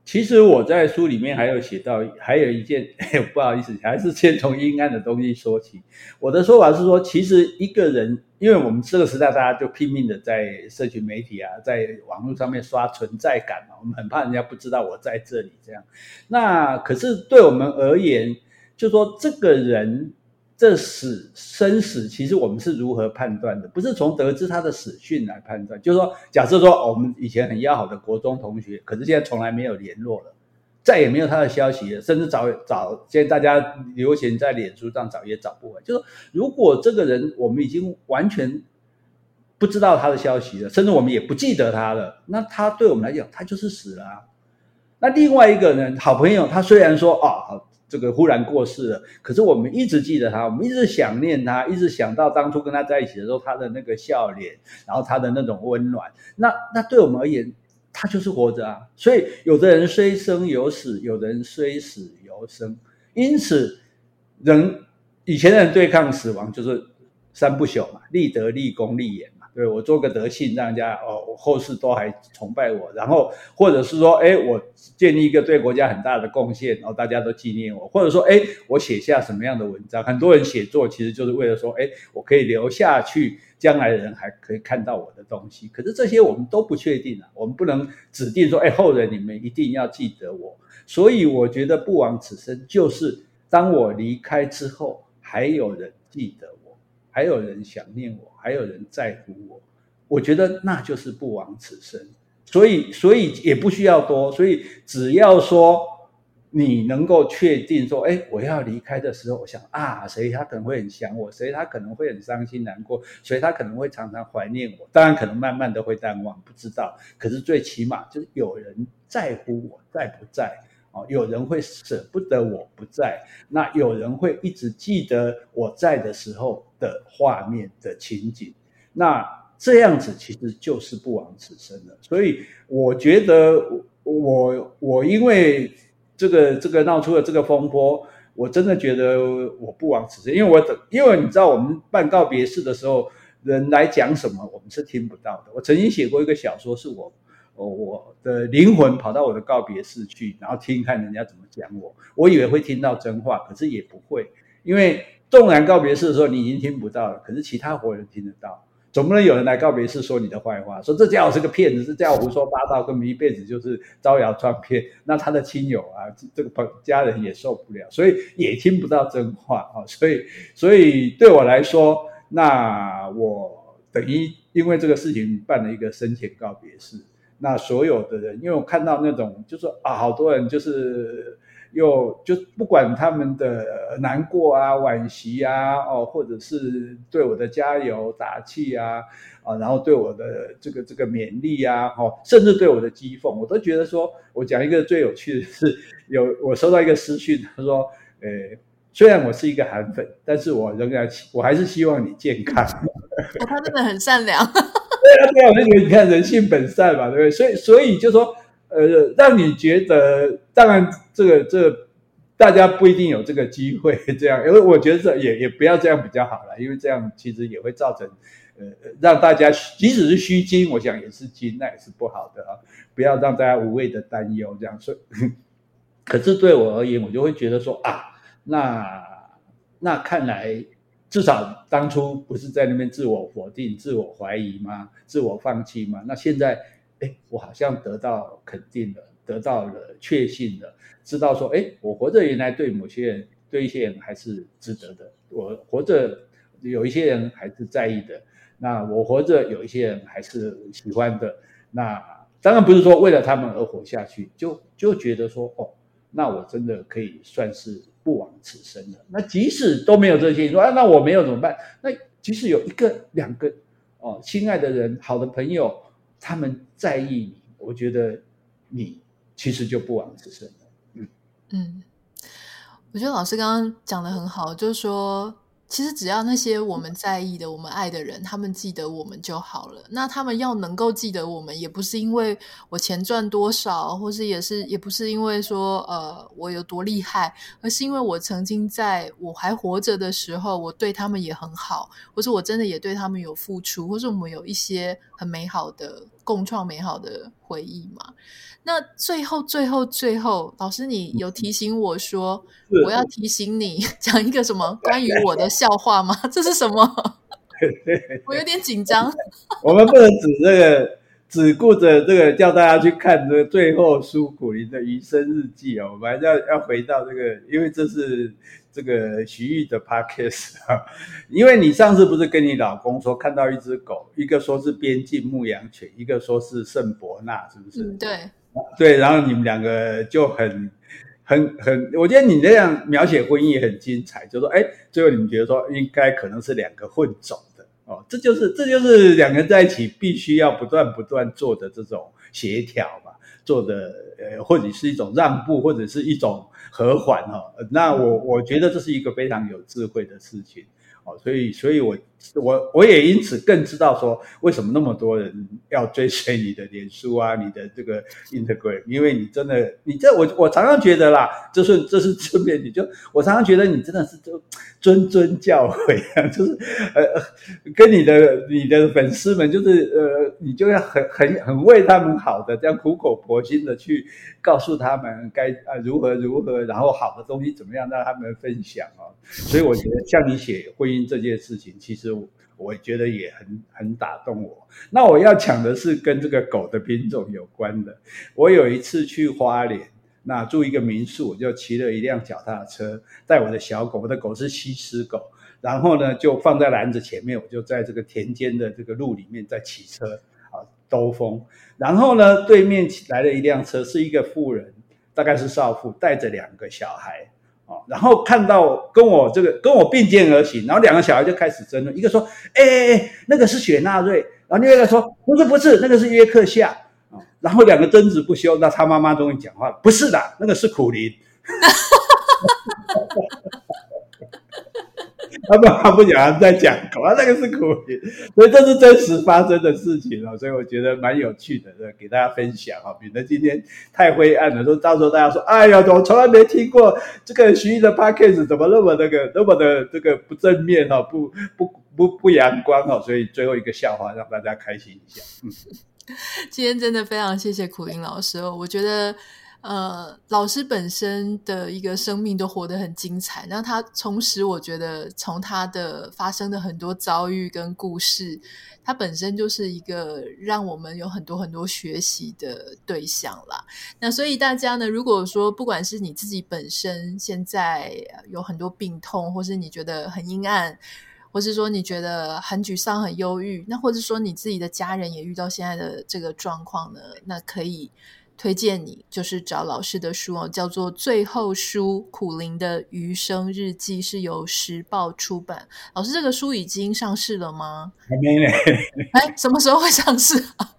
Speaker 2: 其实我在书里面还有写到，还有一件，不好意思，还是先从阴暗的东西说起。我的说法是说，其实一个人，因为我们这个时代大家就拼命的在社群媒体啊，在网络上面刷存在感嘛，我们很怕人家不知道我在这里这样。那可是对我们而言，就说这个人。这死生死，其实我们是如何判断的？不是从得知他的死讯来判断。就是说，假设说我们以前很要好的国中同学，可是现在从来没有联络了，再也没有他的消息了，甚至找找，现在大家流行在脸书上找也找不回。就是说，如果这个人我们已经完全不知道他的消息了，甚至我们也不记得他了，那他对我们来讲，他就是死了。那另外一个人，好朋友，他虽然说啊。这个忽然过世了，可是我们一直记得他，我们一直想念他，一直想到当初跟他在一起的时候，他的那个笑脸，然后他的那种温暖。那那对我们而言，他就是活着啊。所以有的人虽生有死，有的人虽死犹生。因此，人以前的人对抗死亡就是三不朽嘛：立德、立功、立言。对，我做个德性，让人家哦，后世都还崇拜我。然后或者是说，哎，我建立一个对国家很大的贡献，然后大家都纪念我。或者说，哎，我写下什么样的文章？很多人写作其实就是为了说，哎，我可以留下去，将来的人还可以看到我的东西。可是这些我们都不确定啊，我们不能指定说，哎，后人你们一定要记得我。所以我觉得不枉此生，就是当我离开之后，还有人记得我，还有人想念我。还有人在乎我，我觉得那就是不枉此生。所以，所以也不需要多。所以，只要说你能够确定说，哎，我要离开的时候，我想啊，谁他可能会很想我，谁他可能会很伤心难过，谁他可能会常常怀念我。当然，可能慢慢的会淡忘，不知道。可是最起码就是有人在乎我，在不在？哦，有人会舍不得我不在，那有人会一直记得我在的时候的画面的情景，那这样子其实就是不枉此生了。所以我觉得我我因为这个这个闹出了这个风波，我真的觉得我不枉此生，因为我等，因为你知道我们办告别式的时候，人来讲什么，我们是听不到的。我曾经写过一个小说，是我。哦，我的灵魂跑到我的告别式去，然后听看人家怎么讲我。我以为会听到真话，可是也不会，因为纵然告别式的时候你已经听不到了，可是其他活人听得到。总不能有人来告别式说你的坏话，说这家伙是个骗子，这家伙胡说八道，根本一辈子就是招摇撞骗。那他的亲友啊，这个朋家人也受不了，所以也听不到真话啊。所以，所以对我来说，那我等于因为这个事情办了一个生前告别式。那所有的人，因为我看到那种，就是啊，好多人就是又就不管他们的难过啊、惋惜啊，哦，或者是对我的加油打气啊，啊，然后对我的这个这个勉励啊，哦，甚至对我的讥讽，我都觉得说，我讲一个最有趣的是，有我收到一个私讯，他说，诶，虽然我是一个韩粉，但是我仍然我还是希望你健康。
Speaker 1: 他真的很善良。
Speaker 2: 对啊，对啊，我就觉得你看人性本善嘛，对不对？所以，所以就说，呃，让你觉得，当然，这个，这，大家不一定有这个机会这样，因为我觉得这也也不要这样比较好了，因为这样其实也会造成，呃，让大家即使是虚惊，我想也是惊，那也是不好的啊，不要让大家无谓的担忧这样。所以，可是对我而言，我就会觉得说啊，那那看来。至少当初不是在那边自我否定、自我怀疑吗？自我放弃吗？那现在，哎，我好像得到肯定了，得到了确信了，知道说，哎，我活着原来对某些人，对一些人还是值得的，我活着有一些人还是在意的，那我活着有一些人还是喜欢的，那当然不是说为了他们而活下去，就就觉得说，哦，那我真的可以算是不枉此生了。那即使都没有这些，说啊，那我没有怎么办？那即使有一个、两个。哦，亲爱的人，好的朋友，他们在意你，我觉得你其实就不枉此生了。嗯
Speaker 1: 嗯，我觉得老师刚刚讲的很好，就是说。其实只要那些我们在意的、我们爱的人，他们记得我们就好了。那他们要能够记得我们，也不是因为我钱赚多少，或是也是也不是因为说呃我有多厉害，而是因为我曾经在我还活着的时候，我对他们也很好，或是我真的也对他们有付出，或是我们有一些很美好的共创美好的回忆嘛。那最后，最后，最后，老师，你有提醒我说，我要提醒你 讲一个什么 关于我的笑话吗？这是什么？我有点紧张。
Speaker 2: 我们不能只这个只顾着这个叫大家去看这个最后书苦林的余生日记哦，我们还是要要回到这个，因为这是这个徐玉的 podcast 啊。因为你上次不是跟你老公说看到一只狗，一个说是边境牧羊犬，一个说是圣伯纳，是不是？
Speaker 1: 嗯，对。
Speaker 2: 对，然后你们两个就很、很、很，我觉得你这样描写婚姻也很精彩，就说，哎，最后你们觉得说应该可能是两个混种的哦，这就是这就是两个人在一起必须要不断不断做的这种协调嘛，做的呃，或者是一种让步，或者是一种和缓哈、那我我觉得这是一个非常有智慧的事情。哦，所以，所以我我我也因此更知道说，为什么那么多人要追随你的脸书啊，你的这个 Instagram，因为你真的，你这我我常常觉得啦，这是这是正面，你就我常常觉得你真的是就谆谆教诲啊，就是呃跟你的你的粉丝们，就是呃你就要很很很为他们好的，这样苦口婆心的去告诉他们该啊如何如何，然后好的东西怎么样让他们分享哦，所以我觉得像你写婚姻。这件事情其实我，觉得也很很打动我。那我要讲的是跟这个狗的品种有关的。我有一次去花莲，那住一个民宿，我就骑了一辆脚踏车，带我的小狗，我的狗是西施狗，然后呢就放在篮子前面，我就在这个田间的这个路里面在骑车啊兜风。然后呢对面来了一辆车，是一个妇人，大概是少妇，带着两个小孩。然后看到跟我这个跟我并肩而行，然后两个小孩就开始争论，一个说：“哎哎哎，那个是雪纳瑞。”然后另外一个说：“不是不是，那个是约克夏。”啊，然后两个争执不休，那他妈妈终于讲话了：“不是的，那个是苦林。” 他不，他不讲，他在讲狗啊，那个是苦苓，所以这是真实发生的事情哦，所以我觉得蛮有趣的，给大家分享啊，免得今天太灰暗了，说到时候大家说，哎呀，我从来没听过这个徐豫的 podcast 怎么那么那个那么的这个不正面哈，不不不不阳光哈，所以最后一个笑话让大家开心一下。嗯，
Speaker 1: 今天真的非常谢谢苦林老师哦，我觉得。呃，老师本身的一个生命都活得很精彩。那他同时，我觉得从他的发生的很多遭遇跟故事，他本身就是一个让我们有很多很多学习的对象啦。那所以大家呢，如果说不管是你自己本身现在有很多病痛，或是你觉得很阴暗，或是说你觉得很沮丧、很忧郁，那或者说你自己的家人也遇到现在的这个状况呢，那可以。推荐你就是找老师的书哦，叫做《最后书：苦苓的余生日记》，是由时报出版。老师，这个书已经上市了吗？
Speaker 2: 还没呢。
Speaker 1: 哎，什么时候会上市啊？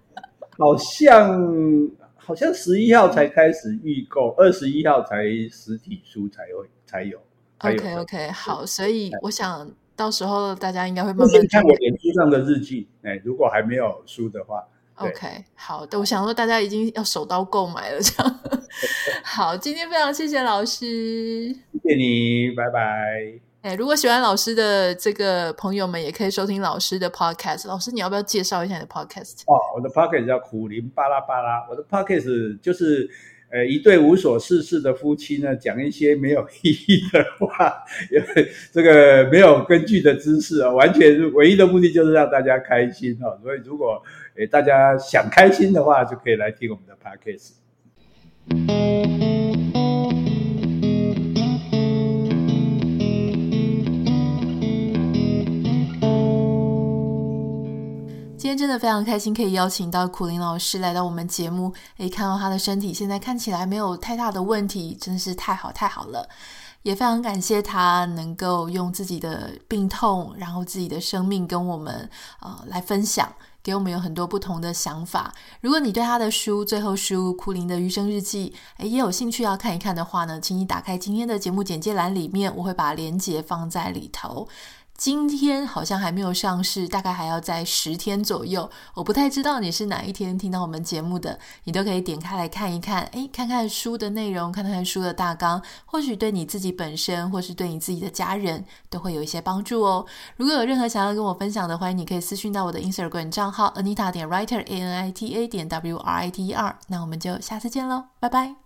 Speaker 2: 好像好像十一号才开始预购，二十一号才实体书才会才有。
Speaker 1: OK OK，好，所以我想到时候大家应该会慢慢
Speaker 2: 看我脸书上的日记。哎，如果还没有书的话。
Speaker 1: OK，好的，我想说大家已经要手刀购买了，这样。好，今天非常谢谢老师，
Speaker 2: 谢谢你，拜拜。
Speaker 1: 哎，如果喜欢老师的这个朋友们，也可以收听老师的 podcast。老师，你要不要介绍一下你的 podcast？
Speaker 2: 哦，我的 podcast 叫苦林巴拉巴拉。我的 podcast 就是，呃，一对无所事事的夫妻呢，讲一些没有意义的话，这个没有根据的知识啊，完全唯一的目的就是让大家开心哈。所以，如果诶大家想开心的话，就可以来听我们的 podcast。
Speaker 1: 今天真的非常开心，可以邀请到苦苓老师来到我们节目。诶，看到他的身体现在看起来没有太大的问题，真是太好太好了。也非常感谢他能够用自己的病痛，然后自己的生命跟我们呃来分享，给我们有很多不同的想法。如果你对他的书《最后书》《库林的余生日记》诶也有兴趣要看一看的话呢，请你打开今天的节目简介栏里面，我会把链接放在里头。今天好像还没有上市，大概还要在十天左右。我不太知道你是哪一天听到我们节目的，你都可以点开来看一看，诶，看看书的内容，看看书的大纲，或许对你自己本身，或是对你自己的家人，都会有一些帮助哦。如果有任何想要跟我分享的，欢迎你可以私讯到我的 Instagram 账号 Anita 点 Writer A N I T A 点 W R I T E R。那我们就下次见喽，拜拜。